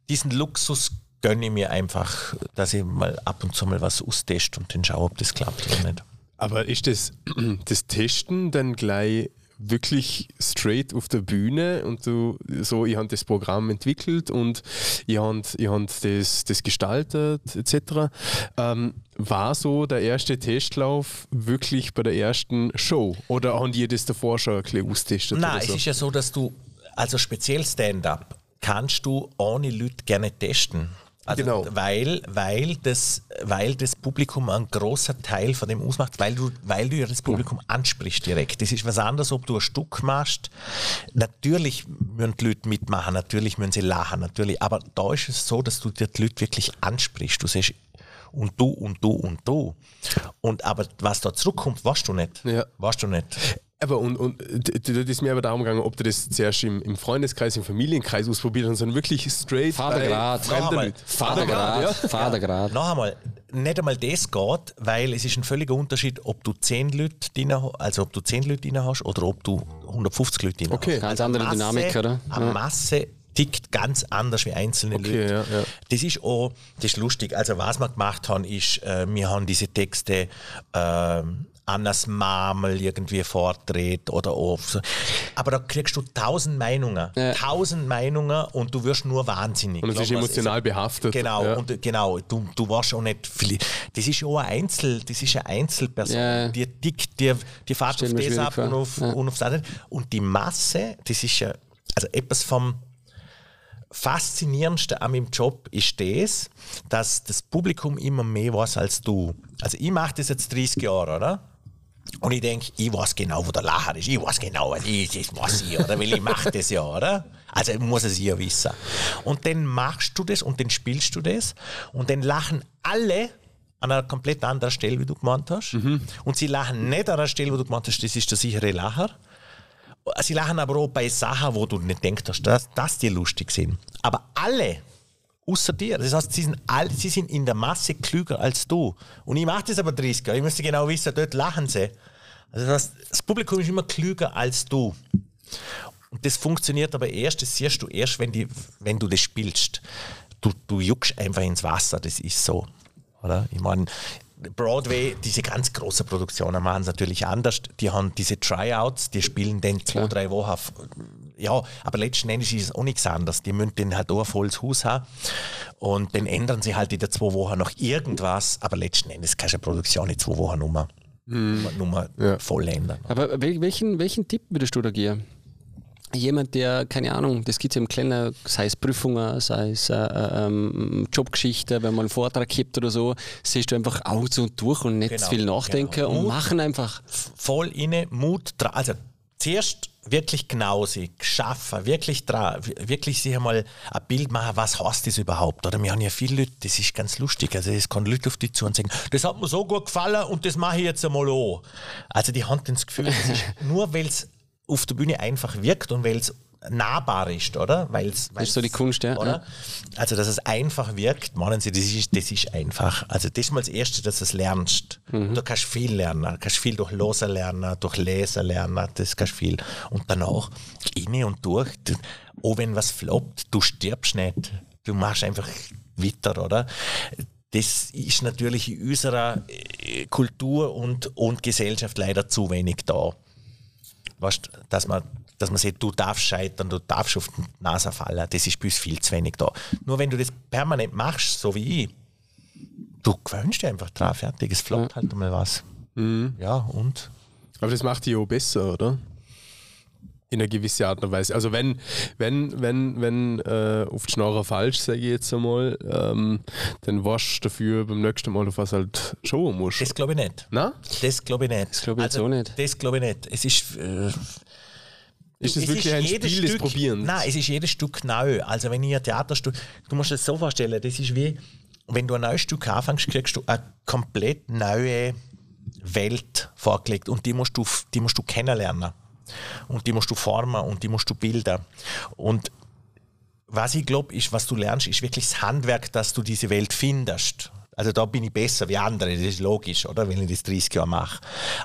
diesen Luxus gönne ich mir einfach, dass ich mal ab und zu mal was austeste und dann schaue, ob das klappt oder nicht. Aber ist das, das Testen dann gleich wirklich straight auf der Bühne und du so, ich habe das Programm entwickelt und ich habe ich hab das, das gestaltet etc. Ähm, war so der erste Testlauf wirklich bei der ersten Show oder haben die das davor schon ein bisschen austestet? Nein, so? es ist ja so, dass du, also speziell Stand-up, kannst du ohne Leute gerne testen. Also genau. weil, weil, das, weil das Publikum ein großer Teil von dem ausmacht, weil du, weil du ja das Publikum ansprichst direkt. Das ist was anderes, ob du ein Stück machst. Natürlich müssen die Leute mitmachen, natürlich müssen sie lachen, natürlich. Aber da ist es so, dass du die Leute wirklich ansprichst. Du siehst, und du und du und du. Und aber was da zurückkommt, weißt du nicht. Ja. Weißt du nicht. Aber und, und das ist mir aber darum gegangen, ob du das zuerst im, im Freundeskreis, im Familienkreis ausprobiert hast, sondern wirklich straight Vatergrad. Vatergrad. Ja. Vatergrad. Noch einmal, nicht einmal das geht, weil es ist ein völliger Unterschied, ob du 10 Leute drin, also ob du 10 Leute drin hast oder ob du 150 Leute drin okay. hast. Ganz andere Masse, Dynamik, oder? Eine Masse tickt ganz anders wie einzelne Okay, Leute. ja, ja. Das ist auch das ist lustig. Also was wir gemacht haben, ist, äh, wir haben diese Texte äh, Annas Marmel irgendwie vorträgt oder auf. so. Aber da kriegst du tausend Meinungen. Ja. Tausend Meinungen und du wirst nur wahnsinnig. Und es ist emotional behaftet. Genau, Ja. und genau, du, du warst auch nicht viel. Das ist ja auch ein Einzel, das ist eine Einzelperson. Ja. Die tickt, die, die fährt auf das ab und auf, und auf das andere. Und die Masse, das ist ja, also etwas vom Faszinierendste an meinem Job ist das, dass das Publikum immer mehr weiß als du. Also ich mache das jetzt 30 Jahre, oder? Und ich denke, ich weiß genau, wo der Lacher ist. Ich weiß genau, was ich, das weiß ich, oder? Weil ich mache das ja, oder? Also ich muss es ja wissen. Und dann machst du das und dann spielst du das und dann lachen alle an einer komplett anderen Stelle, wie du gemeint hast. Und sie lachen nicht an einer Stelle, wo du gemeint hast, das ist der sichere Lacher. Sie lachen aber auch bei Sachen, wo du nicht denkst, dass, dass die lustig sind. Aber alle, außer dir, das heißt, sie sind, all, sie sind in der Masse klüger als du. Und ich mache das aber 30 Jahre. Ich müsste genau wissen, dort lachen sie. Also das, heißt, das Publikum ist immer klüger als du. Und das funktioniert aber erst, das siehst du erst, wenn, die, wenn du das spielst. Du, du juckst einfach ins Wasser, das ist so. Oder? Ich meine, Broadway, diese ganz großen Produktionen machen es natürlich anders. Die haben diese Tryouts, die spielen dann zwei, drei Wochen. Ja, aber letzten Endes ist es auch nichts anderes. Die müssen dann halt auch ein volles Haus haben. Und dann ändern sie halt in der zwei Wochen noch irgendwas. Aber letzten Endes kannst du eine Produktion in zwei Wochen nur, nur Ja. voll ändern. Aber wel- welchen, welchen Tipp würdest du da geben? Jemand, der, keine Ahnung, das gibt es im Kleinen, sei es Prüfungen, sei es äh, äh, ähm, Jobgeschichte, wenn man einen Vortrag gibt oder so, siehst du einfach aus und durch und nicht Genau, zu viel nachdenken genau. und Mut. machen einfach. voll inne, Mut. Also zuerst wirklich knausig, schaffen, wirklich dran, wirklich sich einmal ein Bild machen, was heißt das überhaupt? Oder wir haben ja viele Leute, das ist ganz lustig, also es kommen Leute auf dich zu und sagen, das hat mir so gut gefallen und das mache ich jetzt einmal auch. Also die haben das Gefühl, das ist nur weil es auf der Bühne einfach wirkt und weil es nahbar ist, oder? Weil's, Das ist so die Kunst, ja. Oder? Also, dass es einfach wirkt, meinen Sie, das ist, das ist einfach. Also, das ist mal das Erste, dass du es lernst. Mhm. Du kannst viel lernen. Du kannst viel durch Losen lernen, durch Lesen lernen, das kannst viel. Und danach, inne und durch, du, auch wenn was floppt, du stirbst nicht. Du machst einfach weiter, oder? Das ist natürlich in unserer äh, Kultur und, und Gesellschaft leider zu wenig da weißt, dass man, dass man sagt, du darfst scheitern, du darfst auf die Nase fallen, das ist bei uns viel zu wenig da. Nur wenn du das permanent machst, so wie ich, du gewöhnst dich einfach dran, fertig, es floppt halt mal was. Ja, und? Aber das macht die auch besser, oder? In einer gewissen Art und Weise. Also wenn, wenn, wenn, wenn äh, auf die Schnorrer falsch, sage ich jetzt einmal, ähm, dann warst du dafür beim nächsten Mal auf was halt schauen musst. Das glaube ich nicht. Na? Das glaube ich nicht. Das glaube ich jetzt auch nicht. Das glaube ich nicht. Es ist. Äh, Ist das wirklich ein jedes Spiel des Stück- Probierens? Nein, es ist jedes Stück neu. Also wenn ich ein Theaterstück, du musst es so vorstellen, das ist wie, wenn du ein neues Stück anfängst, kriegst du eine komplett neue Welt vorgelegt und die musst du, die musst du kennenlernen. Und die musst du formen und die musst du bilden. Und was ich glaube, ist, was du lernst, ist wirklich das Handwerk, dass du diese Welt findest. Also da bin ich besser wie andere, das ist logisch, oder? Wenn ich das 30 Jahre mache.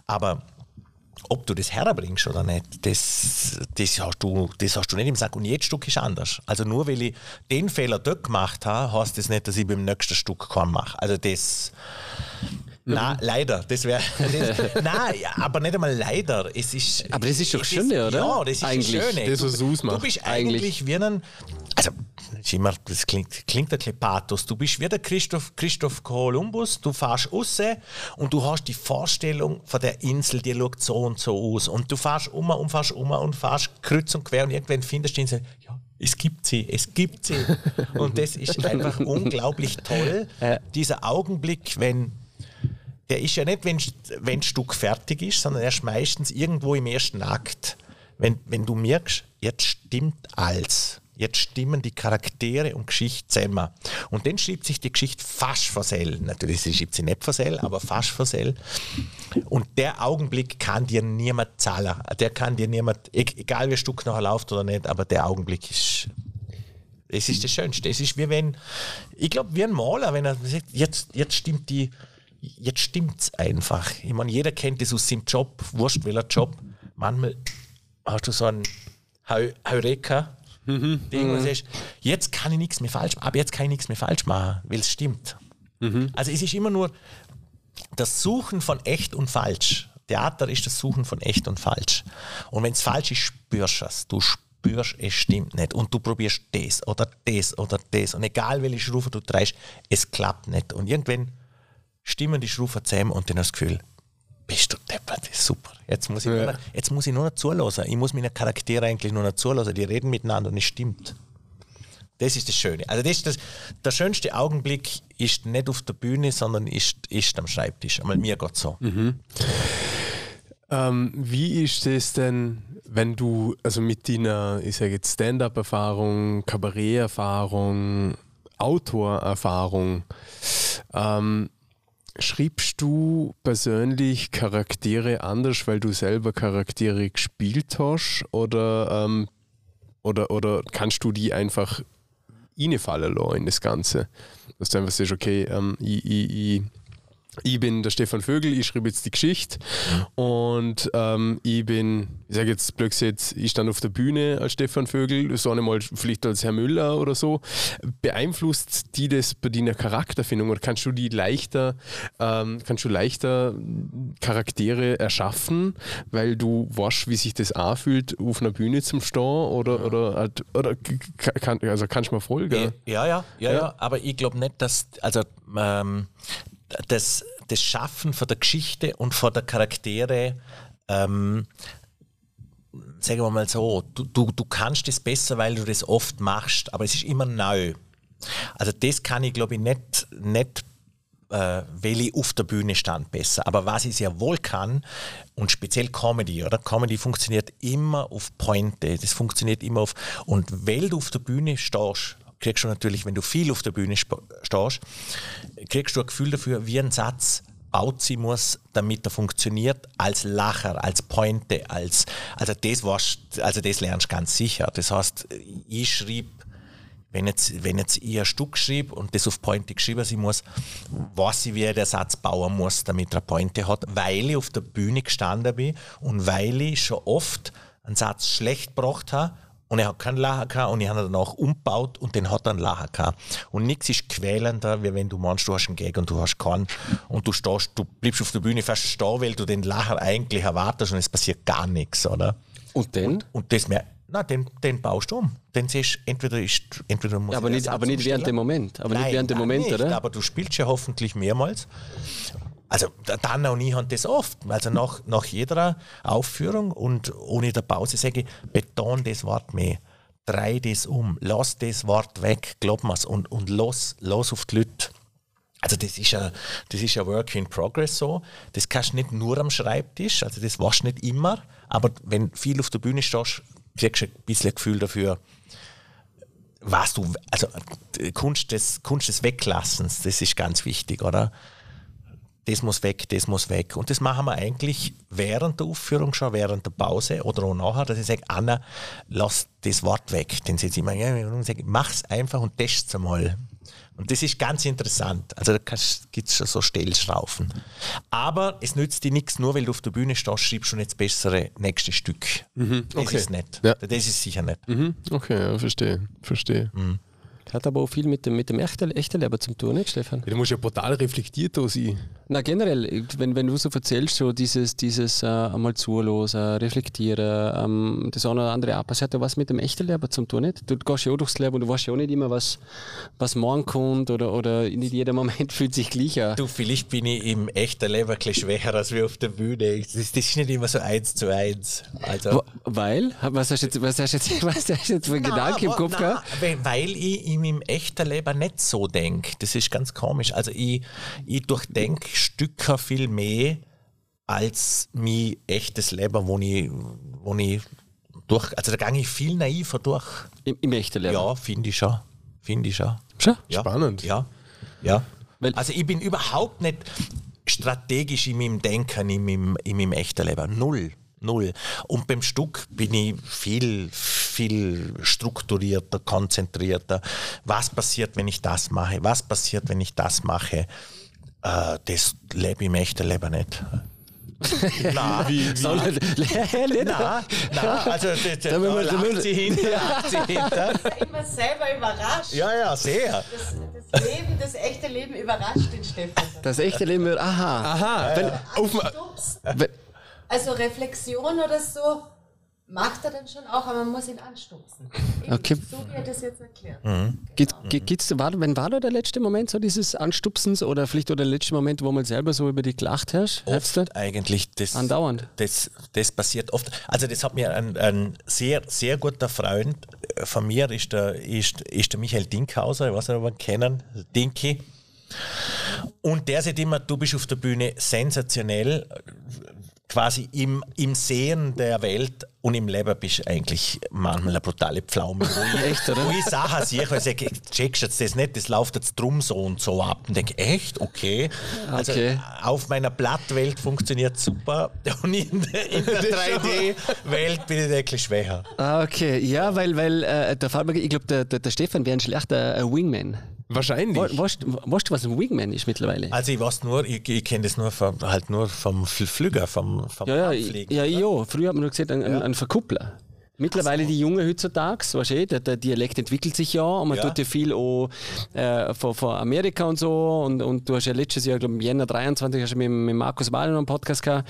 Aber ob du das herbringst oder nicht, das, das, hast du, das hast du nicht im Sack. Und jedes Stück ist anders. Also nur weil ich den Fehler dort gemacht habe, heißt das nicht, dass ich beim nächsten Stück keinen mache. Also das. Nein, leider. Das wäre. Nein, aber nicht einmal leider. Es ist, Aber das ist doch es Schöne, oder? Ja, das ist Eigentlich. das Schöne. Das, was du, du bist Eigentlich. eigentlich wie ein. Also, das, immer, das klingt, klingt ein bisschen Pathos. Du bist wie der Christoph, Christoph Kolumbus, du fährst raus und du hast die Vorstellung von der Insel, die schaut so und so aus. Und du fährst um und fährst um und fährst kreuz und quer und irgendwann findest du die Insel, ja, es gibt sie, es gibt sie. Und das ist einfach unglaublich toll, dieser Augenblick, wenn der ist ja nicht, wenn, wenn das Stück fertig ist, sondern erst meistens irgendwo im ersten Akt. Wenn, wenn du merkst, jetzt stimmt alles. Jetzt stimmen die Charaktere und Geschichte zusammen. Und dann schreibt sich die Geschichte fast versell. Natürlich sie schreibt sie nicht versell, aber fast versell. Und der Augenblick kann dir niemand zahlen. Der kann dir niemand, e-, egal wie Stück nachher läuft oder nicht, aber der Augenblick ist es ist das Schönste. Es ist wie wenn, ich glaube, wie ein Maler, wenn er sagt, jetzt, jetzt stimmt die, jetzt stimmt's einfach. Ich meine, jeder kennt das aus seinem Job, wurscht welcher Job. Manchmal hast du so ein Heureka, mhm. Ding, mhm. sagst, jetzt kann ich nichts mehr falsch machen, aber jetzt kann ich nichts mehr falsch machen, weil es stimmt. Mhm. Also es ist immer nur das Suchen von echt und falsch. Theater ist das Suchen von echt und falsch. Und wenn es falsch ist, spürst du es. Du spürst es stimmt nicht. Und du probierst das oder das oder das. Und egal welche Schraufe du drehst, es klappt nicht. Und irgendwann stimmen die Schraufen zusammen und dann hast du das Gefühl, bist du deppert, das ist super. Jetzt muss ich, ja. nur, noch, jetzt muss ich nur noch zulassen. Ich muss meine Charaktere eigentlich nur noch zulassen. Die reden miteinander und es stimmt. Das ist das Schöne. Also das ist das, der schönste Augenblick ist nicht auf der Bühne, sondern ist, ist am Schreibtisch. Einmal mir geht so. Mhm. Ähm, wie ist das denn, wenn du, also mit deiner, ich sage jetzt Stand-up-Erfahrung, Kabarett-Erfahrung, Autor-Erfahrung, ähm, schriebst du persönlich Charaktere anders, weil du selber Charaktere gespielt hast? Oder, ähm, oder, oder kannst du die einfach reinfallen lassen in das Ganze? Dass du einfach sagst, okay, ähm, ich, ich, ich ich bin der Stefan Vögel, ich schreibe jetzt die Geschichte und ähm, ich bin, ich sage jetzt plötzlich, ich stand auf der Bühne als Stefan Vögel, so einmal vielleicht als Herr Müller oder so. Beeinflusst die das bei deiner Charakterfindung oder kannst du die leichter, ähm, kannst du leichter Charaktere erschaffen, weil du weißt, wie sich das anfühlt, auf einer Bühne zum Stehen oder, oder, halt, oder kann, also kannst du mir folgen? Ja, ja, ja, ja, ja. aber ich glaube nicht, dass, also ähm, das, das Schaffen von der Geschichte und von der Charaktere, ähm, sagen wir mal so, du, du, du kannst das besser, weil du das oft machst, aber es ist immer neu. Also das kann ich, glaube ich, nicht, nicht äh, weil ich auf der Bühne stand besser. Aber was ich sehr wohl kann, und speziell Comedy, oder? Comedy funktioniert immer auf Pointe, das funktioniert immer auf, und weil du auf der Bühne stehst, kriegst du natürlich, wenn du viel auf der Bühne stehst, kriegst du ein Gefühl dafür, wie ein Satz baut sie muss, damit er funktioniert, als Lacher, als Pointe, als, also das warst, also das lernst du ganz sicher. Das heißt, ich schrieb, wenn jetzt, wenn jetzt ich ein Stück schrieb und das auf Pointe geschrieben sein muss, weiß ich, wie ich den Satz bauen muss, damit er Pointe hat, weil ich auf der Bühne gestanden bin und weil ich schon oft einen Satz schlecht gebracht habe und er hat keinen Lacher gehabt und ich habe ihn danach umgebaut und den hat er einen Lacher gehabt. Und nichts ist quälender, wie wenn du meinst, du hast einen Gag und du hast keinen und du stehst, du bleibst auf der Bühne fast stehen, weil du den Lacher eigentlich erwartest und es passiert gar nichts, oder? Und dann? Und, und das mehr, na, den, den baust du um. Den siehst entweder ist, entweder muss ja, aber nicht, aber nicht während dem Moment. Aber Nein, nicht während dem Moment, nicht, oder? Aber du spielst ja hoffentlich mehrmals. Also dann und ich haben das oft. Also nach, nach jeder Aufführung und ohne der Pause sage ich, beton das Wort mehr. Drei das um, lass das Wort weg, glaub mir's und, und los, los auf die Leute. Also das ist ja, das ist ja Work in Progress so. Das kannst du nicht nur am Schreibtisch, also das warst nicht immer, aber wenn viel auf der Bühne stehst, kriegst du ein bisschen Gefühl dafür, was du, also Kunst des, Kunst des Weglassens, das ist ganz wichtig, oder? Das muss weg, das muss weg. Und das machen wir eigentlich während der Aufführung schon, während der Pause oder auch nachher, dass ich sage, Anna, lass das Wort weg. Dann sitze ich immer und sage, mach's einfach und test's einmal. Und das ist ganz interessant. Also da gibt es schon so Stellschrauben. Aber es nützt dir nichts, nur weil du auf der Bühne stehst, schreibst du nicht das bessere nächste Stück. Mhm, okay. Das ist nicht. Ja. Das ist sicher nicht. Mhm, okay, ja, verstehe. verstehe. Mhm. Hat aber auch viel mit dem, mit dem echten, echten Leben zu tun, nicht, Stefan? Ja, du musst ja brutal reflektiert da sein. Na, generell, wenn, wenn du so erzählst, so dieses, dieses äh, einmal zuhören, reflektieren, ähm, das eine oder andere ab, das hat ja was mit dem echten Leben zu tun, nicht? Du gehst ja auch durchs Leben und du weißt ja auch nicht immer, was, was morgen kommt oder, oder nicht jeder Moment fühlt sich gleich an. Du, vielleicht bin ich im echten Leben ein bisschen schwächer als wir auf der Bühne. Das, das ist nicht immer so eins zu eins. Also, weil? Was hast du jetzt, was hast jetzt, was hast jetzt für Gedanken im Kopf gehabt? Weil ich in meinem echten Leben nicht so denke. Das ist ganz komisch. Also ich, ich durchdenke Stücke viel mehr als mein echtes Leben, wo ich, wo ich durch, also da gehe ich viel naiver durch. Im, im echten Leben. Ja, finde ich schon. Finde ich schon. Schon? Ja. Spannend. Ja. ja. Weil- also ich bin überhaupt nicht strategisch in meinem Denken, in meinem, in meinem echten Leben. Null. Null. Und beim Stück bin ich viel, viel strukturierter, konzentrierter. Was passiert, wenn ich das mache? Was passiert, wenn ich das mache? Äh, das lebe ich im echten Leben nicht. Nein, Sondern, nein, nein, also da, lacht sie hinter, lacht sie hinter. Immer selber überrascht. Ja, ja, sehr. Das, das Leben, das echte Leben überrascht den Stefan. das echte Leben wird, aha. Aha, wenn, auf, Wenn- also Reflexion oder so, macht er dann schon auch, aber man muss ihn anstupsen. Okay. So wie er das jetzt erklärt. Gibt, gi- gibt's, war, wenn war da der letzte Moment so dieses Anstupsens oder vielleicht oder der letzte Moment, wo man selber so über die gelacht? Oft eigentlich das, Andauernd. Das, das passiert oft. Also das hat mir ein, ein sehr, sehr guter Freund äh, von mir, ist der, ist, ist der Michael Dinkhauser, ich weiß nicht, ob wir ihn kennen, Dinky. Und der sagt immer, du bist auf der Bühne sensationell, quasi im, im Sehen der Welt und im Leben bist du eigentlich manchmal eine brutale Pflaume. Echt, oder? Wo ich Sachen sehe, weil ich sage, checkst jetzt das nicht, das läuft jetzt drum so und so ab. Und denke, echt? Okay. Also Okay. auf meiner Blattwelt funktioniert super und in der, in der 3D-Welt bin ich wirklich schwächer. Ah, okay. Ja, weil, weil äh, der Fabian, ich glaube, der, der, der Stefan wäre ein schlechter äh, Wingman. wahrscheinlich. We- Weißt weißt du, was ein Wingman ist mittlerweile? Also ich weiß nur, ich, ich kenne das nur vom, halt nur vom Fl- Flüger, vom, vom Ja, ja, Abfliegen. ja, ja. Früher hat man nur gesagt, ein, ein, ein Verkuppler. Mittlerweile die Jungen heutzutage, weißt du, eh, der, der Dialekt entwickelt sich ja und man Ja. tut ja viel auch, äh, von, von Amerika und so und, und du hast ja letztes Jahr, glaube im Jänner 23, hast du mit, mit Markus Wahlen einen Podcast gehabt,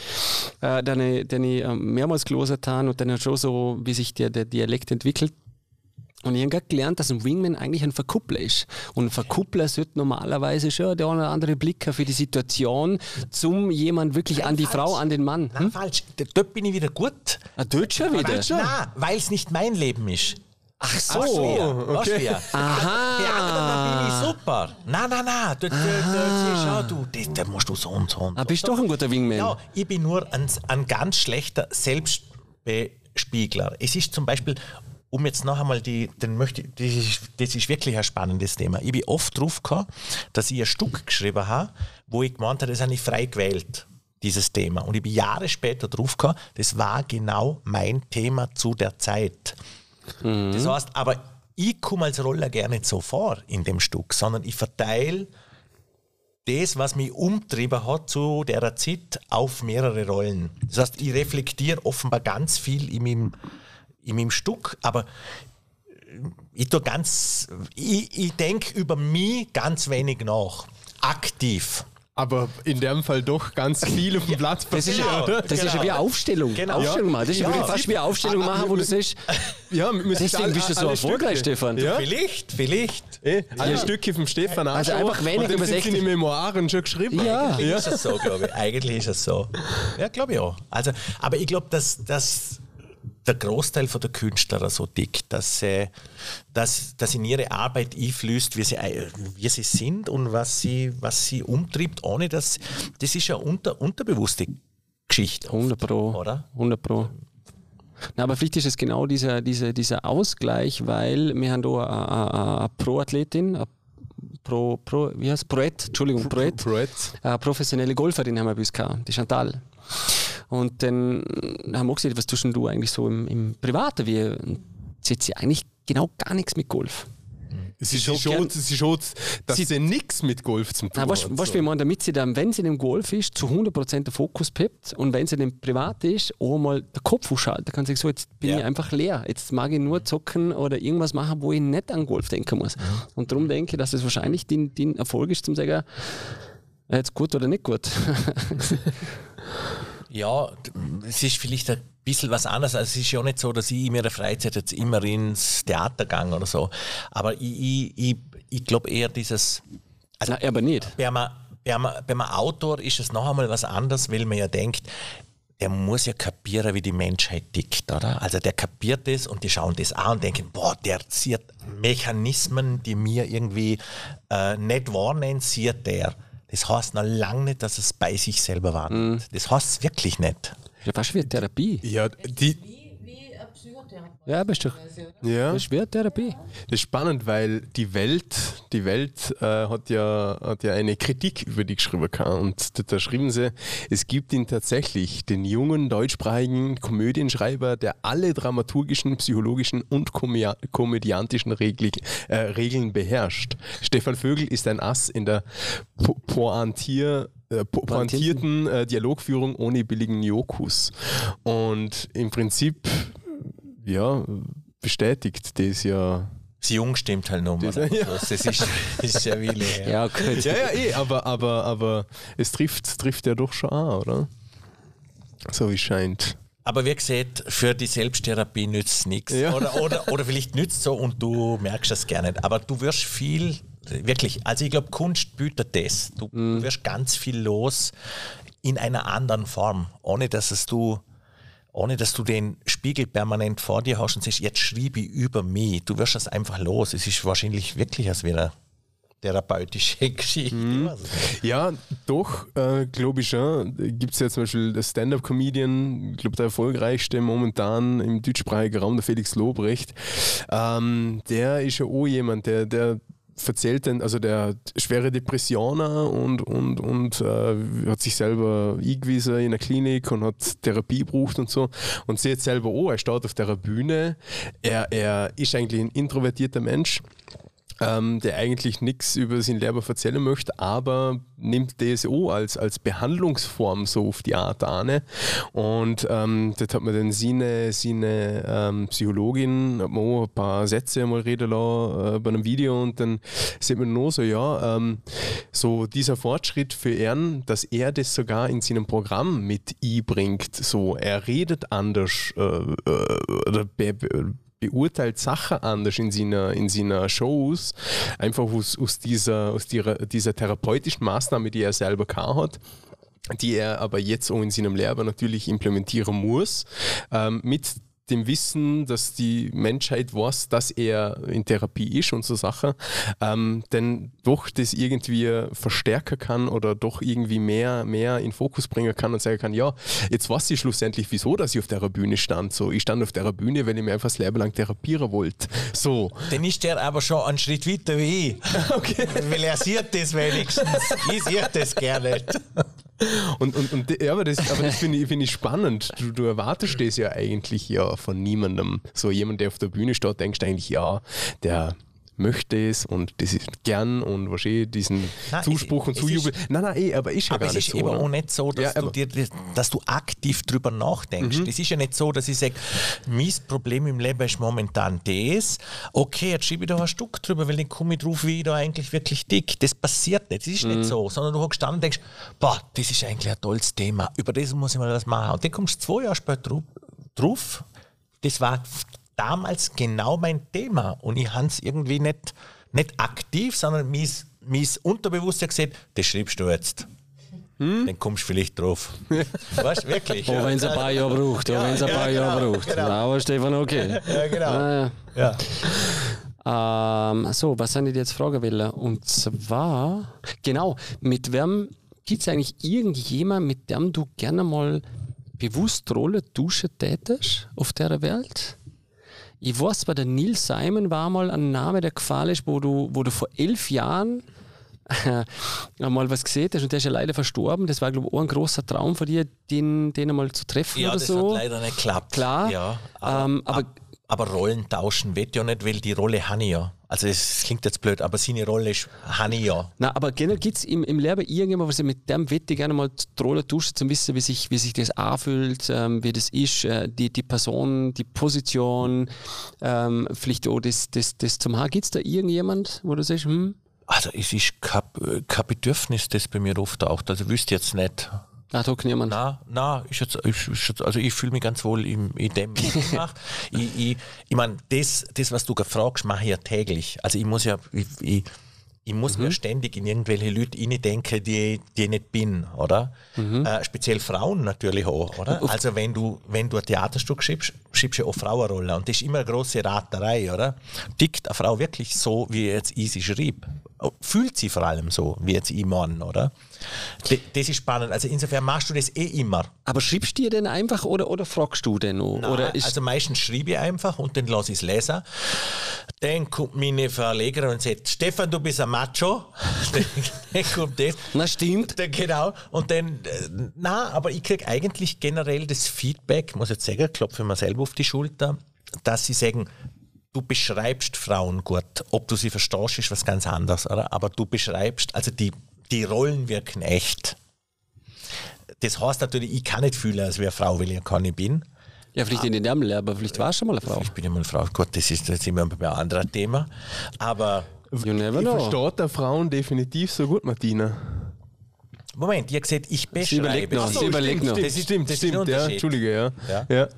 äh, den, ich- den ich äh, mehrmals gelesen habe und dann schon so, wie sich der, der Dialekt entwickelt. Und ich habe gerade gelernt, dass ein Wingman eigentlich ein Verkuppler ist. Und ein Verkuppler sollte normalerweise schon der eine oder andere Blick für die Situation, zum jemand wirklich an die Frau, an den Mann. Nein, falsch. Dort bin ich wieder gut. Ah, dort schon wieder? Nein, weil es nicht mein Leben ist. Ach so. du? Weißt du wer? Aha. Ja, dann bin ich super. Nein, nein, nein. Dort, dort, dort, schau du, das, da musst du so und so und Ah, so. bist doch ein guter Wingman. Ja, ich bin nur ein, ein ganz schlechter Selbstbespiegler. Es ist zum Beispiel, um jetzt noch einmal die, den möchte, ich- das ist, das ist wirklich ein spannendes Thema. Ich bin oft drauf gekommen, dass ich ein Stück geschrieben habe, wo ich gemeint habe, das habe ich frei gewählt, dieses Thema. Und ich bin Jahre später drauf gekommen, das war genau mein Thema zu der Zeit. Das heißt, aber ich komme als Roller gerne nicht so vor in dem Stück, sondern ich verteile das, was mich umtrieben hat zu der Zeit, auf mehrere Rollen. Das heißt, ich reflektiere offenbar ganz viel in meinem, in meinem Stück, aber ich tue ganz, ich, ich denke über mich ganz wenig nach. Aktiv. Aber in dem Fall doch ganz viel auf dem Blatt Das ist, Genau. oder? das ist ja wie eine Aufstellung. Genau. Aufstellung machen. Das ist Ja. wirklich fast wie eine Aufstellung machen, wo du sagst, Ja, wir müssen deswegen bist du so erfolgreich. Stefan. Ja, Vielleicht, vielleicht. eh, alle Stücke vom Stefan Also anschauen einfach weniger über sind 60. seine Memoiren schon geschrieben. Ja. Eigentlich ist es so, glaube ich. Eigentlich ist es so. Ja, glaube ich auch. Also, aber ich glaube, dass, dass der Großteil von der Künstler so dick, dass, sie, dass, dass in ihre Arbeit einfließt, wie sie, ei- wie sie sind und was sie, was sie umtriebt, ohne dass. Das ist ja unter, unterbewusste Geschichte. 100 Pro. Oder? 100 Pro. Na, aber vielleicht ist es genau dieser, dieser, dieser Ausgleich, weil wir haben da eine, Pro-Athletin, eine Pro, Pro, wie heißt Proet, Entschuldigung, Proet, Proet. eine professionelle Golferin haben wir bei uns gehabt, die Chantal. Und dann haben wir auch gesagt, was tust denn du eigentlich so im, im Privaten? Wie, sie hat sie eigentlich genau gar nichts mit Golf. Sie schon schaut, gern- sie schaut, dass Sie- sie, nichts mit Golf zum tun weißt hat. du, wie man, damit sie dann, wenn sie im Golf ist, zu 100% den Fokus pippt und wenn sie dann privat ist, auch mal den Kopf ausschalten kann, sie sagen, so, jetzt bin Ja. ich einfach leer. Jetzt mag ich nur zocken oder irgendwas machen, wo ich nicht an Golf denken muss. Und darum denke ich, dass es wahrscheinlich den, den Erfolg ist, zum sagen, jetzt gut oder nicht gut. Ja, es ist vielleicht ein bisschen was anderes. Also es ist ja nicht so, dass ich in meiner Freizeit jetzt immer ins Theater gehe oder so. Aber ich, ich, ich, ich glaube eher dieses. Also Nein, aber nicht. bei einem, bei, einem, bei einem Autor ist es noch einmal was anderes, weil man ja denkt, der muss ja kapieren, wie die Menschheit tickt, oder? Also der kapiert das und die schauen das an und denken, boah, der sieht Mechanismen, die mir irgendwie äh, nicht wahrnehmen, sieht der. Das heißt noch lange nicht, dass es bei sich selber wahrnimmt. Das heißt es wirklich nicht. Ja, fast wie eine Therapie. Ja, die, Ja, bist du. Ja. Das ist wie eine Therapie. Das ist spannend, weil die Welt, die Welt äh, hat, ja, hat ja eine Kritik über die geschrieben gehabt. und da, da schrieben sie, es gibt ihn tatsächlich, den jungen deutschsprachigen Komödienschreiber, der alle dramaturgischen, psychologischen und komödiantischen Regli äh, Regeln beherrscht. Stefan Vögel ist ein Ass in der po Pointier äh, po pointierten äh, Dialogführung ohne billigen Jokus. Und im Prinzip, ja, bestätigt das ja Das Jung stimmt halt nochmal. Das- ja. Das ist, das ist ja Wille. Ja. Ja, gut. Ja, ja, eh, aber, aber, aber es trifft, trifft ja doch schon an, oder? So wie es scheint. Aber wie gesagt, für die Selbsttherapie nützt es nichts. Ja. Oder, oder, oder vielleicht nützt es so und du merkst es gar nicht. Aber du wirst viel, wirklich, also ich glaube, Kunst bietet das. Du wirst ganz viel los in einer anderen Form, ohne dass es du ohne dass du den Spiegel permanent vor dir hast und sagst, jetzt schreibe ich über mich. Du wirst das einfach los. Es ist wahrscheinlich wirklich als wieder therapeutische Geschichte. Nicht. Ja, doch, äh, glaube ich schon. Gibt es ja zum Beispiel der Stand-Up-Comedian, ich glaube der erfolgreichste momentan im deutschsprachigen Raum, der Felix Lobrecht. Ähm, der ist ja auch jemand, der, der erzählt dann, also der schwere Depressionen und, und, und äh, hat sich selber eingewiesen in der Klinik und hat Therapie gebraucht und so. Und sieht selber, oh, er steht auf der Bühne, er, er ist eigentlich ein introvertierter Mensch ähm, der eigentlich nichts über sein Leben erzählen möchte, aber nimmt DSO als, als Behandlungsform so auf die Art an. Und ähm, das hat man dann seine, seine ähm, Psychologin hat man auch ein paar Sätze mal reden lassen äh, bei einem Video und dann sieht man nur so, ja, ähm, so dieser Fortschritt für ihn, dass er das sogar in seinem Programm mit einbringt. So, er redet anders äh, äh, oder be, beurteilt Sachen anders in seiner, in seiner Shows, einfach aus, aus, dieser, aus dieser, dieser therapeutischen Maßnahme, die er selber gehabt hat die er aber jetzt auch in seinem Leben natürlich implementieren muss, ähm, mit dem Wissen, dass die Menschheit weiß, dass er in Therapie ist und so Sachen, ähm, denn doch das irgendwie verstärken kann oder doch irgendwie mehr, mehr in Fokus bringen kann und sagen kann, ja, jetzt weiß ich schlussendlich, wieso, dass ich auf der Bühne stand. So, ich stand auf der Bühne, weil ich mir einfach das Leben lang therapieren wollte. So. Dann ist der aber schon einen Schritt weiter wie ich. Okay. Weil er sieht das wenigstens. Ich sehe das gerne nicht. Und, und, und ja, aber das, aber das finde ich, find ich spannend. Du, du erwartest das ja eigentlich ja von niemandem. So jemand, der auf der Bühne steht, denkst eigentlich, ja, der möchte es und das ist gern und wahrscheinlich diesen Nein, Zuspruch und es ist- Zujubel. Nein, nein, eh, aber ist ja Aber gar es nicht ist so. eben oder? auch nicht so, dass, Ja, du, aber- dir, dass du aktiv drüber nachdenkst. Es ist ja nicht so, dass ich sage, mein Problem im Leben ist momentan das. Okay, jetzt schreibe ich da ein Stück drüber, weil dann komme ich drauf, wie ich da eigentlich wirklich dick. Das passiert nicht. Das ist nicht so. Sondern du hockst dann und denkst, boah, das ist eigentlich ein tolles Thema. Über das muss ich mal was machen. Und dann kommst du zwei Jahre später drauf. Das war damals genau mein Thema. Und ich habe es irgendwie nicht, nicht aktiv, sondern mein, mein Unterbewusstsein gesagt, das schreibst du jetzt. Dann kommst du vielleicht drauf. weißt du, wirklich? Auch wenn es ein paar Jahre braucht, auch Ja, wenn es ein ja, paar genau, Jahre braucht. genau. Aber Stefan, okay. Ja, genau. Ah, Ja. ja. Ähm, so, was soll ich dir jetzt fragen wollen? Und zwar, genau, mit wem gibt es eigentlich irgendjemand, mit dem du gerne mal bewusst Rolle duschen tätest auf der Welt? Ich weiß, bei der Neil Simon war mal ein Name, der gefallen ist, wo du, wo du vor elf Jahren einmal was gesehen hast und der ist ja leider verstorben. Das war, glaube ich, auch ein großer Traum von dir, den, den einmal zu treffen ja, oder das so. hat leider nicht geklappt. Klar. Ja, aber, Ähm, aber- aber, aber Rollen tauschen wird ja nicht, weil die Rolle habe ich ja. Also es klingt jetzt blöd, aber seine Rolle ist habe ich ja. Na, aber generell gibt es im, im Leben irgendjemand, was ich mit dem wette gerne mal die Rolle duschen, zum wissen, wie sich, wie sich das anfühlt, ähm, wie das ist, äh, die, die Person, die Position, ähm, vielleicht auch das, das, das zum Haar. Gibt es da irgendjemand, wo du sagst, hm, Also es ist kein, kein Bedürfnis, das bei mir auftaucht. Also wüsste jetzt nicht. Ah, da kann niemand. Na, na, jetzt, ist jetzt, also ich fühle mich ganz wohl im, in dem, was ich mache. ich ich, ich meine, das, das, was du gefragt mache ich ja täglich. Also ich muss ja, ich, ich, ich muss mir ständig in irgendwelche Leute denken, die, die ich nicht bin, oder? Äh, speziell Frauen natürlich auch, oder? Also wenn du, wenn du ein Theaterstück schreibst, schreibst du auch Frauenrollen. Und das ist immer eine große Raterei, oder? Tickt eine Frau wirklich so, wie jetzt ich sie schrieb? Fühlt sie vor allem so, wie jetzt Mann, oder? Das ist spannend. Also insofern machst du das eh immer. Aber schreibst du dir denn einfach oder, oder fragst du denn noch? Nein, oder ist also meistens schreibe ich einfach und dann lasse ich es lesen. Dann kommt meine Verlegerin und sagt, Stefan, du bist ein Macho. dann, dann kommt das. Na stimmt. Dann, genau. Und dann, äh, na, aber ich kriege eigentlich generell das Feedback, muss ich jetzt sagen, klopfe mir selber auf die Schulter, dass sie sagen, du beschreibst Frauen gut. Ob du sie verstehst, ist was ganz anderes, oder? Aber du beschreibst, also die, die Rollen wirken echt. Das heißt natürlich, ich kann nicht fühlen, als wäre Frau, weil ich keine bin. Ja, vielleicht in den Ärmel, aber vielleicht warst du schon mal eine Frau. Ich bin immer eine Frau. Gut, das ist jetzt immer bei einem anderen Thema. Aber You never Ich know. verstehe der Frauen definitiv so gut, Martina. Moment, ihr gesagt, ich Sie überlegt beschreibe. noch. Sie überlegt noch. Das stimmt, das ist ein stimmt, ja. Entschuldige, ja. Ja. ja.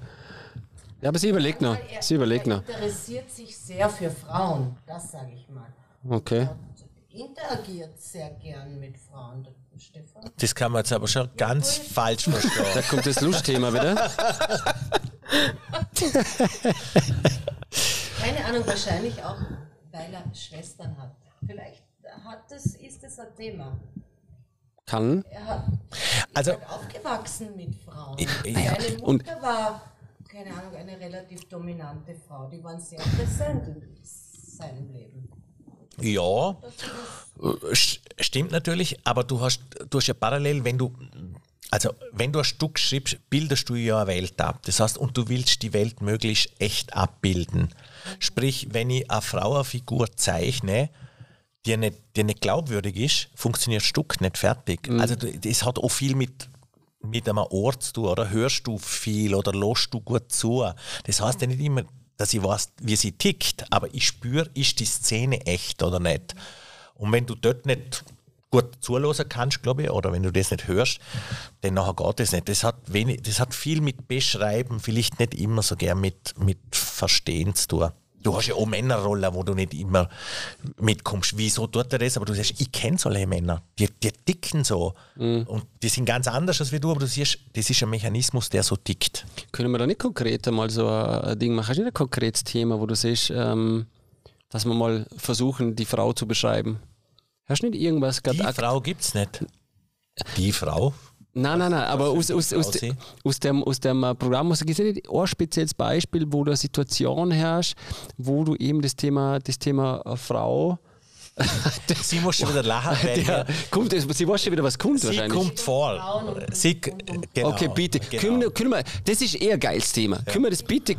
Ja, aber sie überlegt noch. Er- Sie überlegt er noch. interessiert sich sehr für Frauen, das sage ich mal. Okay. Und interagiert sehr gern mit Frauen, der Stefan. Das kann man jetzt aber schon ganz falsch Da verstehen. kommt das Lustthema wieder. Keine Ahnung, wahrscheinlich auch, weil er Schwestern hat. Vielleicht hat das, ist das ein Thema. Kann. Er hat Also, aufgewachsen mit Frauen. Ja, Seine Mutter und- war, keine Ahnung, eine relativ dominante Frau. Die waren sehr präsent in seinem Leben. ja, äh, st- stimmt natürlich, aber du hast, du hast ja parallel, wenn du, also wenn du ein Stück schreibst, bildest du ja eine Welt ab. Das heißt, und du willst die Welt möglichst echt abbilden. Sprich, wenn ich eine Frauenfigur zeichne, die nicht, die nicht glaubwürdig ist, funktioniert das Stück nicht fertig. Also du- das hat auch viel mit, mit einem Ort zu tun, oder hörst du viel oder lässt du gut zu. Das heißt ja nicht immer, dass ich weiß, wie sie tickt, aber ich spüre, ist die Szene echt oder nicht. Und wenn du dort nicht gut zuhören kannst, glaube ich, oder wenn du das nicht hörst, dann nachher geht das nicht. Das hat, wenig, das hat viel mit Beschreiben, vielleicht nicht immer so gern mit, mit Verstehen zu tun. Du hast ja auch Männerrollen, wo du nicht immer mitkommst. Wieso tut er das? Aber du sagst, ich kenne solche Männer. Die, die ticken so. Und die sind ganz anders als wie du, aber du siehst, das ist ein Mechanismus, der so tickt. Können wir da nicht konkret mal so ein Ding machen? Hast du nicht ein konkretes Thema, wo du siehst, ähm, dass wir mal versuchen, die Frau zu beschreiben? Hast du nicht irgendwas Die gerade Frau gibt es nicht. Die Frau? Nein, nein, nein, aber aus, aus, aus, aus, dem, aus dem äh, Programm muss ich nicht ein spezielles Beispiel, wo du eine Situation hast, wo du eben das Thema, das Thema äh, Frau. Sie muss schon wieder lachen, weil Der, kommt, sie weiß schon wieder, was kommt sie wahrscheinlich. kommt vor. Sie, genau, okay, bitte. Genau. Können, können wir, das ist eher ein geiles Thema. Können wir das bitte?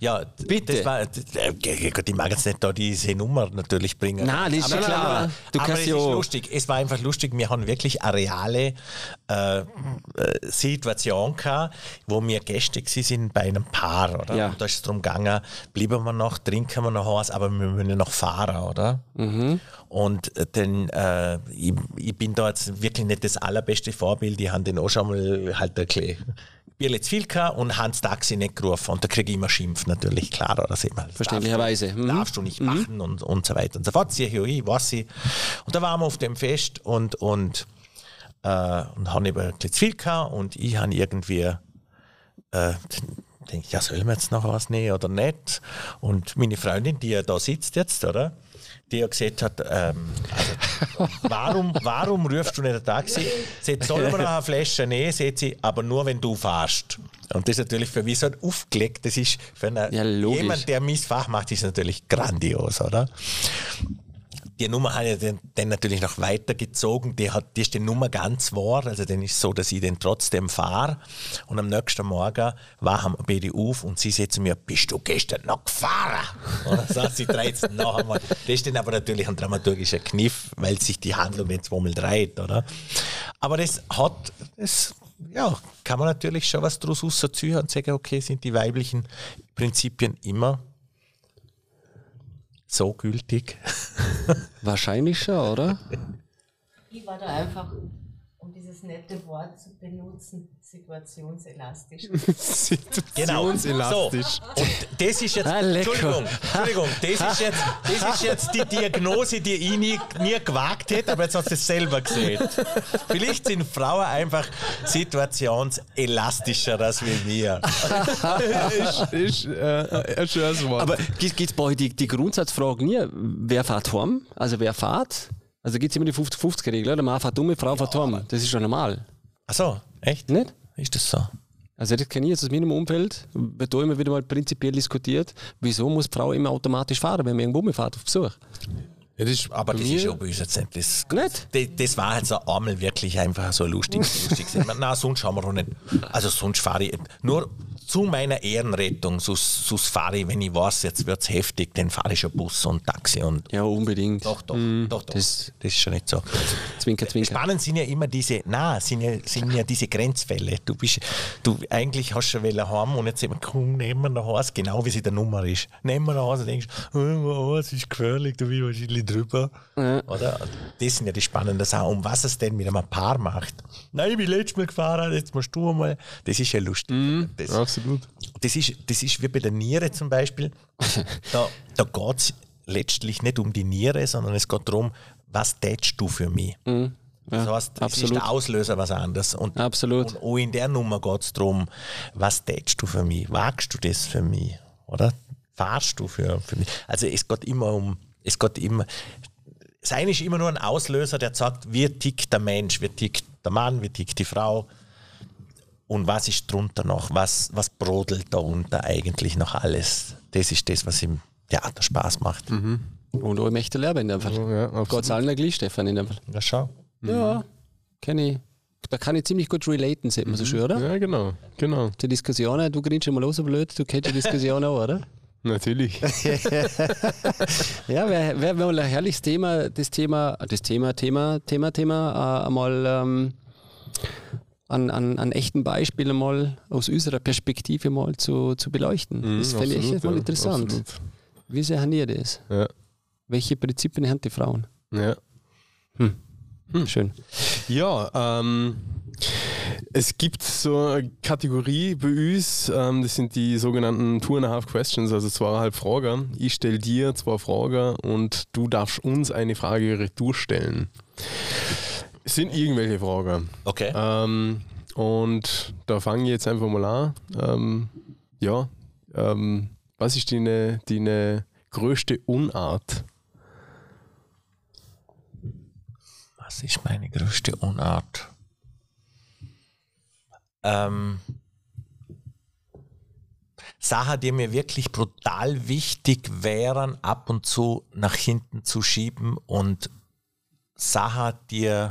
Ja, Bitte. Das war, äh, ich mag jetzt nicht da diese Nummer natürlich bringen. Nein, das ist aber, ja klar. Aber, Du aber kannst es ja- ist lustig. Es war einfach lustig. Wir haben wirklich eine reale äh, äh, Situation gehabt, wo wir Gäste sind bei einem Paar, oder? Ja. Und da ist es darum gegangen, bleiben wir noch, trinken wir noch was, aber wir müssen noch fahren, oder? Mhm. Und äh, dann, äh, ich, ich bin da jetzt wirklich nicht das allerbeste Vorbild. Die haben den auch schon mal halt bisschen Bierle zu viel gehabt und haben das Taxi nicht gerufen. Und da kriege ich immer Schimpf natürlich, klar, oder sehen wir. Verständlicherweise. Darfst du, Mhm. darfst du nicht machen und, und so weiter und so fort. Sehe ich, ich weiß ich. Und da waren wir auf dem Fest und, und, äh, und haben eben ein bisschen zu viel gehabt und ich habe irgendwie äh, denke, ja, sollen wir jetzt noch was nehmen oder nicht? Und meine Freundin, die ja da sitzt jetzt, oder? Die ja gesagt hat, ähm, also, warum, warum rufst du nicht ein Taxi? Sie sagt, sollen wir noch eine Flasche nehmen? Sagt sie, aber nur wenn du fahrst. Und das ist natürlich für mich so ein aufgelegt, das ist für einen, Ja, jemand, der mein Fach macht, ist natürlich grandios, oder? Die Nummer habe ich dann, dann natürlich noch weitergezogen. Die, hat, die ist die Nummer ganz wahr. Also dann ist es so, dass ich den trotzdem fahre. Und am nächsten Morgen wachen wir beide auf und sie sagt zu mir, bist du gestern noch gefahren? Dann sagt sie 13 noch einmal. Das ist dann aber natürlich ein dramaturgischer Kniff, weil sich die Handlung jetzt zweimal dreht, oder? Aber das hat, das, ja, kann man natürlich schon was daraus rausziehen und sagen, okay, sind die weiblichen Prinzipien immer so gültig? Wahrscheinlich schon, oder? Ich war da einfach, dieses nette Wort zu benutzen, situationselastisch. Genau. So. Situationselastisch. Und das ist jetzt, Ah. Entschuldigung, Entschuldigung, das ist jetzt, das ist jetzt die Diagnose, die ich nie, nie gewagt hätte, aber jetzt hast du es selber gesehen. Vielleicht sind Frauen einfach situationselastischer als wir wir. ist ist äh, ein schönes Wort. Aber gibt es bei euch die, die Grundsatzfrage nie, wer fährt heim? Also wer fährt? Also gibt es immer die 50-50-Regel, der Mann fährt um, die Frau fährt heim. Das ist schon normal. Ach so, echt? Nicht? Ist das so? Also das kenne ich jetzt aus meinem Umfeld, wird da immer wieder mal prinzipiell diskutiert, wieso muss die Frau immer automatisch fahren, wenn man irgendwo fährt auf Besuch? Ja, das ist Aber das ist ja bei uns jetzt nicht. Das, Nicht? das, war halt so einmal wirklich einfach so lustig. lustig. Nein, sonst haben wir auch nicht. Also sonst fahre ich nur zu meiner Ehrenrettung, sonst, sonst fahre ich, wenn ich weiß, jetzt wird es heftig, dann fahre ich schon Bus und Taxi und Ja, unbedingt. doch, doch, doch, doch. das- Das, ist schon nicht so. Zwinker, zwinker. Spannend sind ja immer diese, na, sind ja, sind ja diese Grenzfälle. Du bist, du eigentlich hast schon wollen heim und jetzt wir, komm, nehmen wir nach Hause, genau wie sie der Nummer ist. Nehmen wir nach Hause und denkst, oh, es ist gefährlich, du bist wahrscheinlich drüber. Oder? Das sind ja die spannenden Sachen. Um was es denn mit einem Paar macht. Nein, ich bin letztes Mal gefahren, jetzt musst du mal. Das ist ja lustig. Das, Absolut. das, ist, das ist wie bei der Niere zum Beispiel. Da, da geht es letztlich nicht um die Niere, sondern es geht darum, was tätst du für mich? das heißt, es ist der Auslöser was anderes. Und, Absolut. Und auch in der Nummer geht es darum, was tätst du für mich? Wagst du das für mich? Oder fahrst du für, für mich? Also es geht immer um, es geht immer, sein ist immer nur ein Auslöser, der sagt, wie tickt der Mensch, wie tickt der Mann, wie tickt die Frau und was ist drunter noch, was, was brodelt da unter eigentlich noch alles. Das ist das, was im Theater Spaß macht. Und auch im echten Leben in dem Fall. Ja. Geht's allen gleich, Stefan, in dem Fall. Ja, schau. Ja, kenne ich. Da kann ich ziemlich gut relaten, sieht man so schön, oder? Ja, genau, genau. Die Diskussionen, du grinst schon mal los, so blöd, du kennst die Diskussion auch, oder? Natürlich. Ja, wäre wär mal ein herrliches Thema, das Thema, das Thema, Thema, Thema, Thema, äh, einmal ähm, an, an, an echten Beispielen mal aus unserer Perspektive mal zu, zu beleuchten. das fände ich echt mal ja, interessant. absolut. Wie sehen ihr das? Ja. Welche Prinzipien haben die Frauen? Ja. Schön. Ja, ähm, es gibt so eine Kategorie bei uns, ähm, das sind die sogenannten Two and a Half Questions, also zweieinhalb Fragen. Ich stelle dir zwei Fragen und du darfst uns eine Frage retour stellen. Es sind irgendwelche Fragen. Okay. Ähm, und da fange ich jetzt einfach mal an. Ähm, ja, ähm, was ist deine, deine größte Unart? Was ist meine größte Unart? Ähm, Sachen, die mir wirklich brutal wichtig wären, ab und zu nach hinten zu schieben und Sachen, die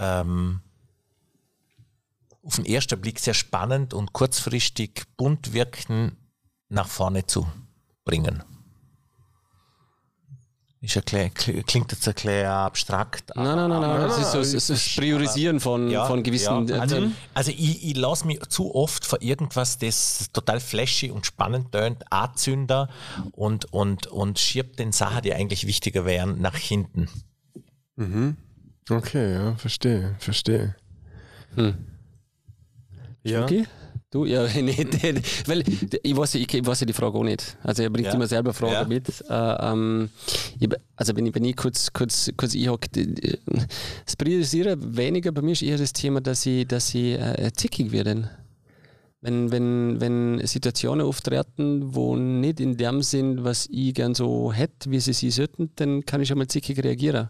ähm, auf den ersten Blick sehr spannend und kurzfristig bunt wirken, nach vorne zu bringen. Ist ein klein, klingt jetzt ein klein abstrakt. Nein, nein, nein, nein. Das ist so es ist das Priorisieren von, von gewissen. ja. Also, Mhm. also ich, ich lasse mich zu oft für irgendwas, das total flashy und spannend tönt, anzünder und, und, und schiebt den Sachen, die eigentlich wichtiger wären, nach hinten. Okay, ja, verstehe, verstehe. Ja. Okay. Du, ja, nicht. Weil ich weiß, ich, ich weiß ja die Frage auch nicht. Also er bringt Ja. immer selber Fragen Ja. mit. Äh, ähm, ich, also wenn ich, wenn ich kurz, kurz, kurz einhocke, das Priorisieren weniger bei mir ist eher das Thema, dass ich, dass ich äh, zickig werde. Wenn, wenn, wenn Situationen auftreten, wo nicht in dem sind, was ich gern so hätte, wie sie sie sollten, dann kann ich schon mal zickig reagieren.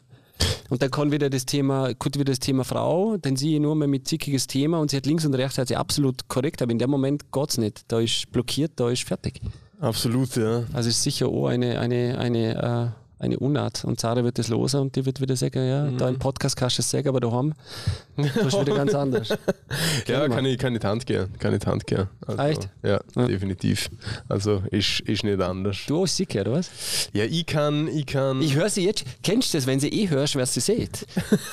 Und dann kann wieder das Thema, kommt wieder das Thema Frau, dann sehe ich nur mal mit zickiges Thema und sie hat links und rechts hat sie absolut korrekt, aber in dem Moment geht es nicht. Da ist blockiert, da ist fertig. Absolut, ja. Also ist sicher auch eine, eine, eine, äh, eine Unart. Und Sarah wird das losen und die wird wieder sagen, ja, da im Podcast kannst du es sagen, aber daheim du wieder ganz anders. Ja, kann ich, kann ich die Hand geben. Kann ich die Hand geben. Also, Echt? Ja, Ja. definitiv. Also ist, ist nicht anders. Du hast sicher, oder was? Ja, ich kann, ich kann. Ich höre sie jetzt. Kennst du das, wenn sie eh hörst, wer sie sieht?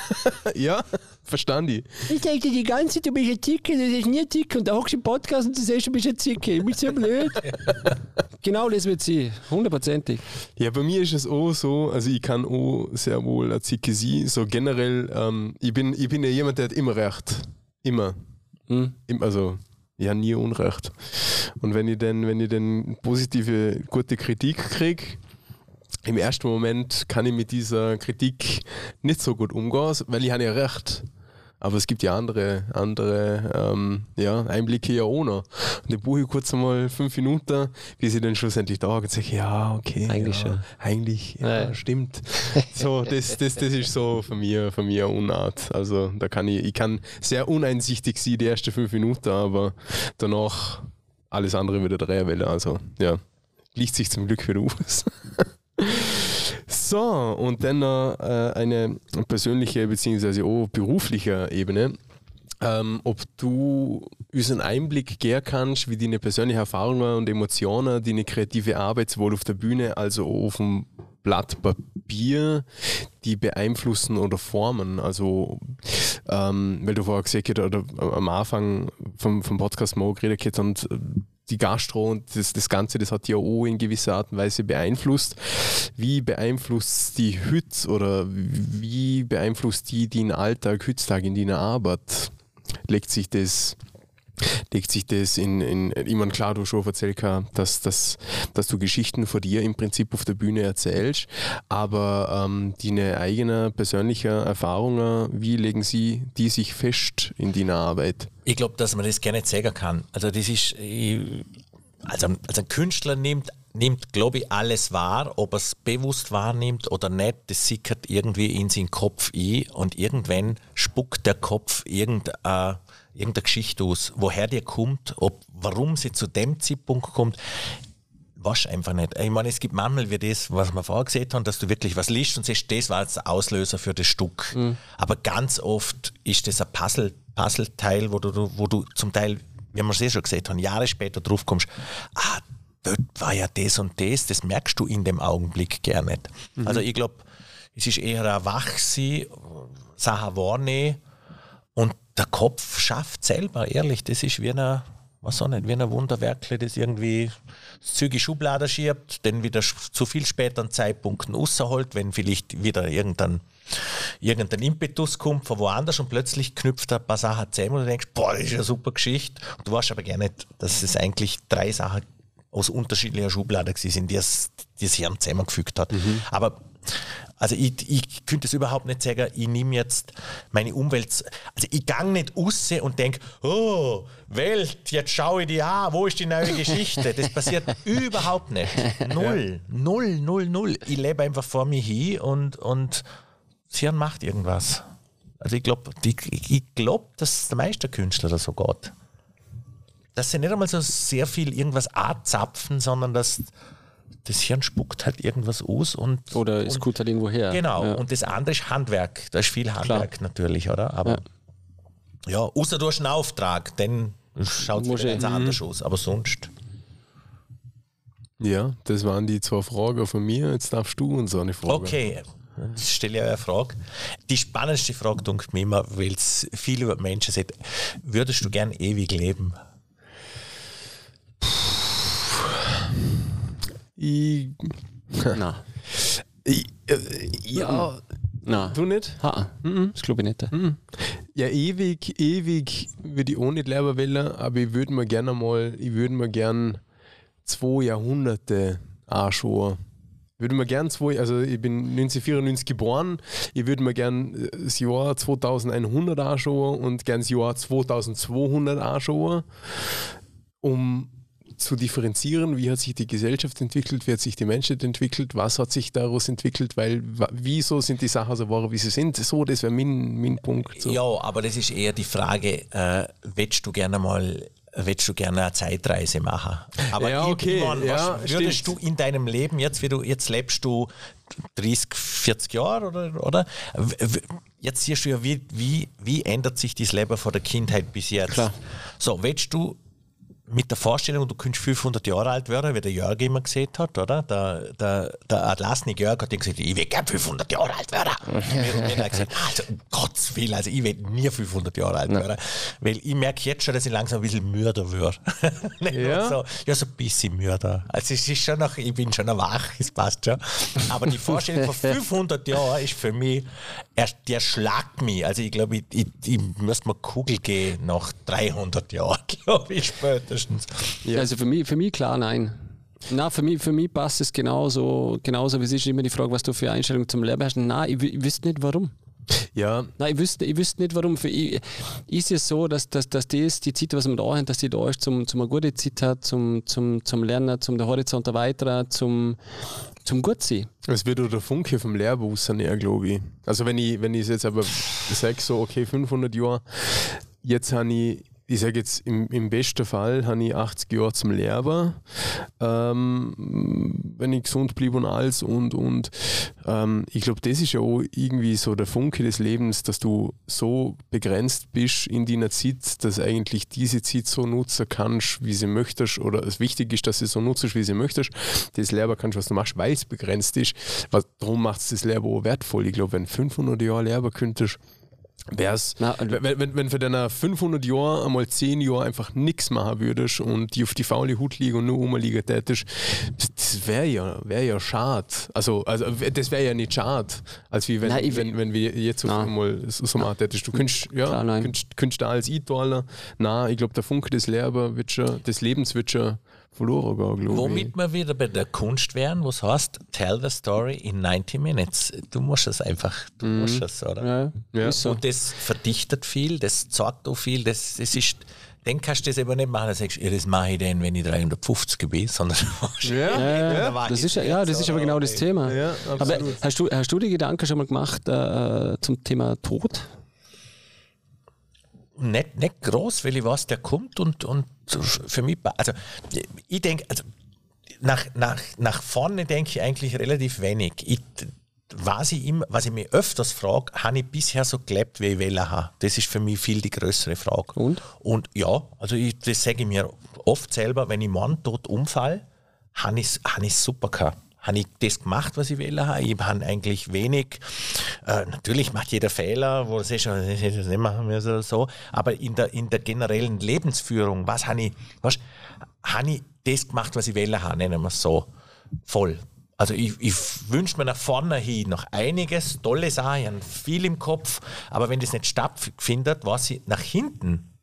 ja, verstand ich. Ich denke die ganze Zeit, du bist ein Zicke, das ist nie ein Zicke. Und da hockst du im Podcast und du sagst, du bist ein Zicke. Ich bin so blöd. genau das wird sie. Hundertprozentig. Ja, bei mir ist es auch so, also ich kann auch sehr wohl eine Zicke sein. So generell, ähm, ich, bin, ich bin ja jemand, der hat immer recht. Immer. Hm. Also, ja, nie Unrecht. Und wenn ich dann, wenn ich dann positive, gute Kritik kriege, im ersten Moment kann ich mit dieser Kritik nicht so gut umgehen, weil ich habe ja recht. Aber es gibt ja andere, andere ähm, ja, Einblicke ja auch noch. Und da buche ich kurz einmal fünf Minuten, bis ich dann schlussendlich da und sage, ja, okay. Eigentlich ja, schon. Eigentlich, ja, Ja, stimmt. So, das, das, das ist so von mir, von mir Unart. Also da kann ich, ich kann sehr uneinsichtig sein, die ersten fünf Minuten, aber danach alles andere wieder drehen will. Also ja, liegt sich zum Glück wieder aus. So, und dann noch äh, eine persönliche bzw. auch berufliche Ebene. Ähm, ob du uns einen Einblick geben kannst, wie deine persönlichen Erfahrungen und Emotionen, deine kreative Arbeit sowohl auf der Bühne als auch auf dem Blatt Papier, die beeinflussen oder formen. Also, ähm, weil du vorher gesagt hast, oder am Anfang vom, vom Podcast mal geredet hast, und äh, die Gastro und das, das Ganze, das hat ja auch in gewisser Art und Weise beeinflusst. Wie beeinflusst die Hütz oder wie beeinflusst die den Alltag, Hütztag in deiner Arbeit? Legt sich das legt sich das in, in ich meine, klar, du schon erzählt, dass, dass, dass du Geschichten von dir im Prinzip auf der Bühne erzählst, aber ähm, deine eigenen persönlichen Erfahrungen, wie legen sie die sich fest in deiner Arbeit? Ich glaube, dass man das gerne sagen kann. Also das ist, ich, also, also ein Künstler nimmt, nimmt glaube ich, alles wahr, ob er es bewusst wahrnimmt oder nicht, das sickert irgendwie in seinen Kopf ein und irgendwann spuckt der Kopf irgendeine, irgendeine Geschichte aus, woher die kommt, ob, warum sie zu dem Zeitpunkt kommt. Weißt einfach nicht. Ich meine, es gibt manchmal wie das, was wir vorher gesehen haben, dass du wirklich was liest und siehst, das war jetzt der Auslöser für das Stück. Aber ganz oft ist das ein Puzzle, Puzzleteil, wo du, wo du zum Teil, wie wir es eh schon gesehen haben, Jahre später drauf kommst, ah, dort war ja das und das, das merkst du in dem Augenblick gar nicht. Also ich glaube, es ist eher ein Wachsein, Sachen wahrnehmen und der Kopf schafft selber, ehrlich, das ist wie eine, was auch nicht, wie ein Wunderwerkle, das irgendwie zügig Schublade schiebt, dann wieder zu viel späteren Zeitpunkten rausholt, wenn vielleicht wieder irgendein, irgendein Impetus kommt von woanders und plötzlich knüpft er ein paar Sachen zusammen und du denkst, boah, das ist eine super Geschichte. Und du weißt aber gar nicht, dass es eigentlich drei Sachen aus unterschiedlicher Schublade sind, die es, die es Hirn zusammengefügt hat. Aber also ich, ich könnte es überhaupt nicht sagen, ich nehme jetzt meine Umwelt, also ich gang nicht raus und denke, oh, Welt, jetzt schaue ich die an, wo ist die neue Geschichte? Das passiert überhaupt nicht. Null, null, null, null. Ich lebe einfach vor mir hin und, und das Hirn macht irgendwas. Also ich glaube, ich glaube, dass der meiste Künstler das so geht. Dass sie nicht einmal so sehr viel irgendwas anzapfen, sondern dass das Hirn spuckt halt irgendwas aus und Oder es kommt halt irgendwo her. Genau, Ja. und das andere ist Handwerk. Da ist viel Handwerk natürlich, oder? Aber ja, außer du hast einen Auftrag, dann schaut es ich- ganz anders aus. Aber sonst. Ja, das waren die zwei Fragen von mir. Jetzt darfst du uns eine Frage. Okay, ich stelle ja eine Frage. Die spannendste Frage, denke mir immer, weil es viel über Menschen sagt, würdest du gern ewig leben? Ich, Na, ich, äh, ja, na. du nicht? Ha, das glaube ich nicht. Ja, ewig, ewig würde ich auch nicht leben wollen, aber ich würde mir gerne mal, ich würde mir gern zwei Jahrhunderte anschauen. Ich würde mir gern zwei, also ich bin 1994 geboren, ich würde mir gern äh, das Jahr 2100 anschauen und gern das Jahr 2200 anschauen, um zu differenzieren, wie hat sich die Gesellschaft entwickelt, wie hat sich die Menschheit entwickelt, was hat sich daraus entwickelt, weil wieso sind die Sachen so geworden, wie sie sind. So, das wäre mein, mein Punkt. So. Ja, aber das ist eher die Frage, äh, willst du gerne mal willst du gerne eine Zeitreise machen? Aber Ja, okay, mein, ja, was würdest stimmt. du in deinem Leben jetzt, wie du jetzt lebst du 30, 40 Jahre oder, oder? Jetzt siehst du ja, wie, wie, wie ändert sich das Leben von der Kindheit bis jetzt. Klar. So, willst du mit der Vorstellung, du könntest 500 Jahre alt werden, wie der Jörg immer gesehen hat, oder? Der, der, der Atlasnik Jörg hat ihm gesagt, ich will gern 500 Jahre alt werden. Und wir haben gesagt, also, um Gottes Willen, also ich will nie 500 Jahre alt werden. Weil ich merke jetzt schon, dass ich langsam ein bisschen müder nur Ja? so, ja, so ein bisschen müder. Also es ist schon noch, ich bin schon noch wach, es passt schon. Aber die Vorstellung von 500 Jahren ist für mich, er, der schlagt mich. Also ich glaube, ich, ich, ich müsste mal Kugel gehen nach 300 Jahren, glaube ich, spätestens. Also für mich, für mich klar, nein. Na, für mich, für mich passt es genauso, genauso wie es ist immer die Frage, was du für Einstellung zum Leben hast. Nein, ich, ich wüsste nicht warum. Ja. Nein, ich wüsste, ich wüsste nicht, warum. Für ich, ist es so, dass, dass, dass das die Zeit, was man da hat, dass die da ist, zum, zum eine gute Zeit hat, zum, zum, zum Lernen, zum den Horizont erweitern, zum, zum gut sein. Es wird auch der Funke vom Lehrbus näher, glaube ich. Also wenn ich, wenn ich jetzt aber sage, so, okay, 500 Jahre, jetzt habe ich ich sage jetzt, im, im besten Fall habe ich 80 Jahre zum Lehrer, ähm, wenn ich gesund bleibe und alles. Und, und ähm, ich glaube, das ist ja auch irgendwie so der Funke des Lebens, dass du so begrenzt bist in deiner Zeit, dass eigentlich diese Zeit so nutzen kannst, wie sie möchtest. Oder es wichtig ist, dass du so nutzt, wie sie möchtest. Das Lehrer kannst, was du machst, weil es begrenzt ist. Was, darum macht es das Lehrer auch wertvoll. Ich glaube, wenn 500 Jahre Lehrer könntest, wär's, wenn, wenn, wenn für deine 500 Jahre einmal 10 Jahre einfach nichts machen würdest und die auf die faule Hut liegen und nur rumliegen tätest, das wäre ja, wär ja schade. Also, also das wäre ja nicht schade, als wie wenn, Nein, wenn, wenn wir jetzt auf einmal so, so machen tätest. Du könntest, ja, Klar, könntest, könntest da als E-Dollar, na, ich glaube, der Funke des Lehrer wird schon, des Lebens wird schon verloren gehen, glaube Womit wir wieder bei der Kunst wären, was heißt, tell the story in 90 minutes. Du musst es einfach, du mhm. musst es, oder? Ja, ja. So. Und das verdichtet viel, das zeigt auch viel, das, das ist, dann kannst du das aber nicht machen, dann sagst du, ja, das mache ich dann, wenn ich 350 bin, sondern ja, ja, ja, das ist, ja, das ist aber genau das Thema. Ja, aber hast du, hast du die Gedanken schon mal gemacht äh, zum Thema Tod? nicht, nicht groß, weil ich weiß, der kommt und, und für mich, also ich denke, also nach, nach, nach vorne denke ich eigentlich relativ wenig. Ich, was ich, immer, was ich mich öfters frage, habe ich bisher so gelebt, wie ich will haben? Das ist für mich viel die größere Frage. Und? Und ja, also ich, das sage ich mir oft selber, wenn ich morgen tot umfall, habe ich es super gehabt habe ich das gemacht, was ich will. Ich habe eigentlich wenig, äh, natürlich macht jeder Fehler, wo es ist, das nicht machen wir so, so, aber in der, in der generellen Lebensführung, was habe ich, was, habe ich das gemacht, was ich will, nennen wir es so, voll. Also ich, ich wünsche mir nach vorne hin noch einiges, tolle Sachen, viel im Kopf, aber wenn das nicht stattfindet, was ich nach hinten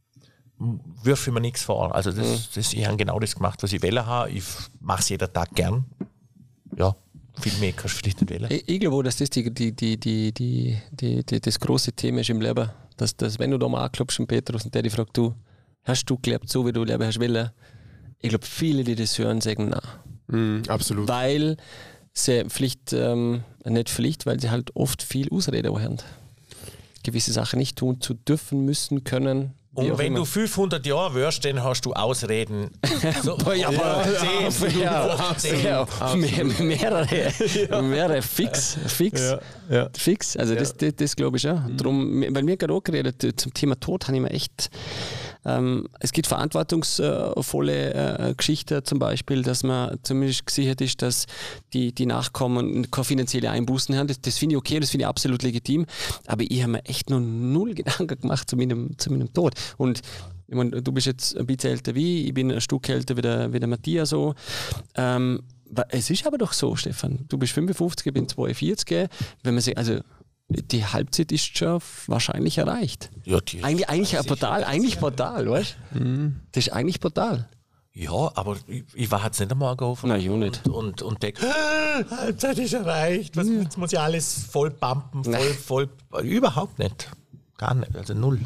wirf ich mir nichts vor. Also das, mhm. das, ich habe genau das gemacht, was ich will. Ich mache es jeden Tag gern ja, viel mehr kannst du vielleicht nicht wählen. Ich, ich glaube, dass das die, die, die, die, die, die, das große Thema ist im Leben. Dass, dass wenn du da mal anklopfst und Petrus und der dich fragt, du, hast du gelebt so, wie du leben hast wollen? Ich glaube, viele, die das hören, sagen nein. Mm, absolut. Weil sie Pflicht, ähm, nicht Pflicht, weil sie halt oft viel Ausrede haben. Gewisse Sachen nicht tun zu dürfen, müssen, können, und wenn du 500 Jahre wirst, dann hast du Ausreden. So, ja, aber ja, ja, mehr, mehrere, mehrere fix, fix, ja, fix. Also das, das, das glaube ich ja. Mhm. Drum, weil wir gerade auch geredet zum Thema Tod, habe ich mir echt ähm, es gibt verantwortungsvolle äh, Geschichten, zum Beispiel, dass man zumindest gesichert ist, dass die, die Nachkommen keine finanzielle Einbußen haben. Das, das finde ich okay, das finde ich absolut legitim. Aber ich habe mir echt noch null Gedanken gemacht zu meinem, zu meinem Tod. Und ich meine, du bist jetzt ein bisschen älter wie ich, ich bin ein Stück älter wie der, wie der Matthias. So. Ähm, es ist aber doch so, Stefan. Du bist 55, ich bin 42. Wenn man sich, also die Halbzeit ist schon wahrscheinlich erreicht. Ja, eigentlich eigentlich brutal, eigentlich brutal, weißt du? Mhm. Das ist eigentlich brutal. Ja, aber ich, ich war jetzt nicht am Morgen auf Nein, ich nicht. und, und, und denke, Halbzeit ist erreicht, was, jetzt muss ich alles voll pumpen, voll, voll, überhaupt nicht. Gar nicht, also null.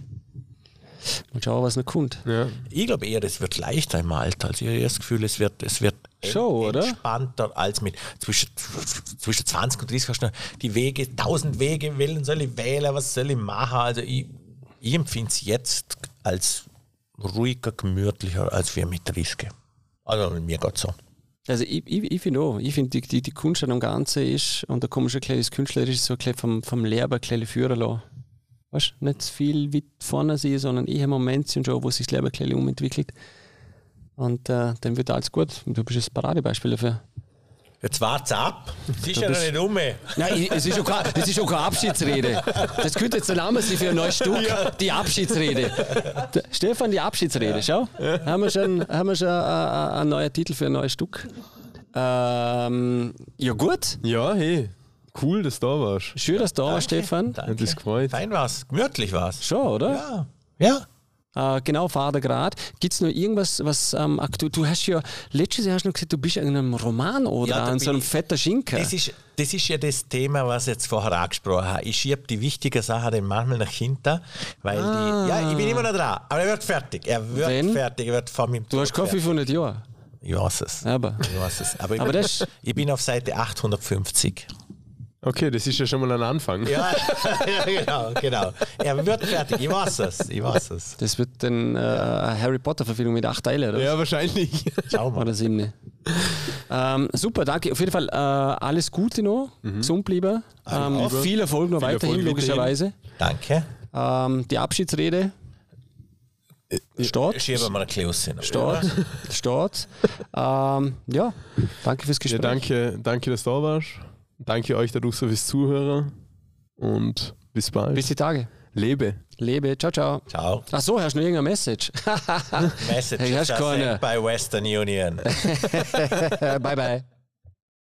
Mal schauen, was noch kommt. Ja. Ich glaube eher, es wird leichter im Alter. Also ich habe das Gefühl, es wird, es wird Show, entspannter als mit zwischen, zwischen 20 und 30 hast du die Wege, tausend Wege wählen, soll ich wählen, was soll ich machen? Also ich, ich empfinde es jetzt als ruhiger, gemütlicher als wir mit 30. Also mir geht so. Also ich, ich, ich finde auch, ich finde die, die, die Kunst an dem Ganzen ist, und da kommen schon ein das Künstlerische so ein vom, vom Lehrer ein bisschen führen lassen. Weißt du, nicht zu viel weit vorne sein, sondern eher Momente sind schon, wo sich das Leben ein umentwickelt. Und äh, dann wird alles gut. Und du bist ein Paradebeispiel dafür. Jetzt wart's ab. Es ist ja noch nicht um. Nein, es ist schon keine, das ist schon keine Abschiedsrede. Das könnte jetzt der Name sein für ein neues Stück. Ja. Die Abschiedsrede. Der Stefan, die Abschiedsrede. Schau. Ja. Haben wir schon, haben wir schon einen, einen neuen Titel für ein neues Stück. Ähm, ja, gut. Ja, hey. Cool, dass du da warst. Schön, dass du da warst, Stefan. Danke. Hat das gefreut. Fein war's. Gemütlich war's. Schon, oder? Ja. Ja. Äh, genau, Vater gerade. Gibt es noch irgendwas, was ähm, aktuell. Du hast ja letztes Jahr hast du gesagt, du bist in einem Roman oder Ja, an so einem ich- fetten Schinken. Das ist, das ist ja das Thema, was ich jetzt vorher angesprochen habe. Ich schiebe die wichtigen Sachen dann manchmal nach hinten, weil die. Ja, ich bin immer noch dran, aber er wird fertig. Er wird Wenn? fertig, er wird vor meinem du hast Tod Kaffee fertig. von nicht Jahren. Ich weiß es. Aber. Ich weiß es. Aber, ich, Aber bin, das- ich bin auf Seite 850. Okay, das ist ja schon mal ein Anfang. Ja, ja genau, genau. Er wird fertig, ich weiß es. Ich weiß es. Das wird dann äh, eine Harry Potter-Verfilmung mit acht Teilen, oder? Ja, wahrscheinlich. Schau mal. Oder sieben. ähm, super, danke. Auf jeden Fall äh, alles Gute noch. Gesund bleiben. Ähm, viel Erfolg noch Viel weiterhin, Erfolg logischerweise. Danke. Ähm, die Abschiedsrede steht. Schieben wir ein bisschen raus. Steht. steht. Ähm, ja, danke fürs Ja, Gespräch. danke, danke, dass du da warst. Danke euch da draußen fürs Zuhören und bis bald. Bis die Tage. Lebe. Lebe. Ciao, ciao. Ciao. Ach so, hast du noch irgendeine Message? Message Hey, hast keine. by Western Union. bye, bye.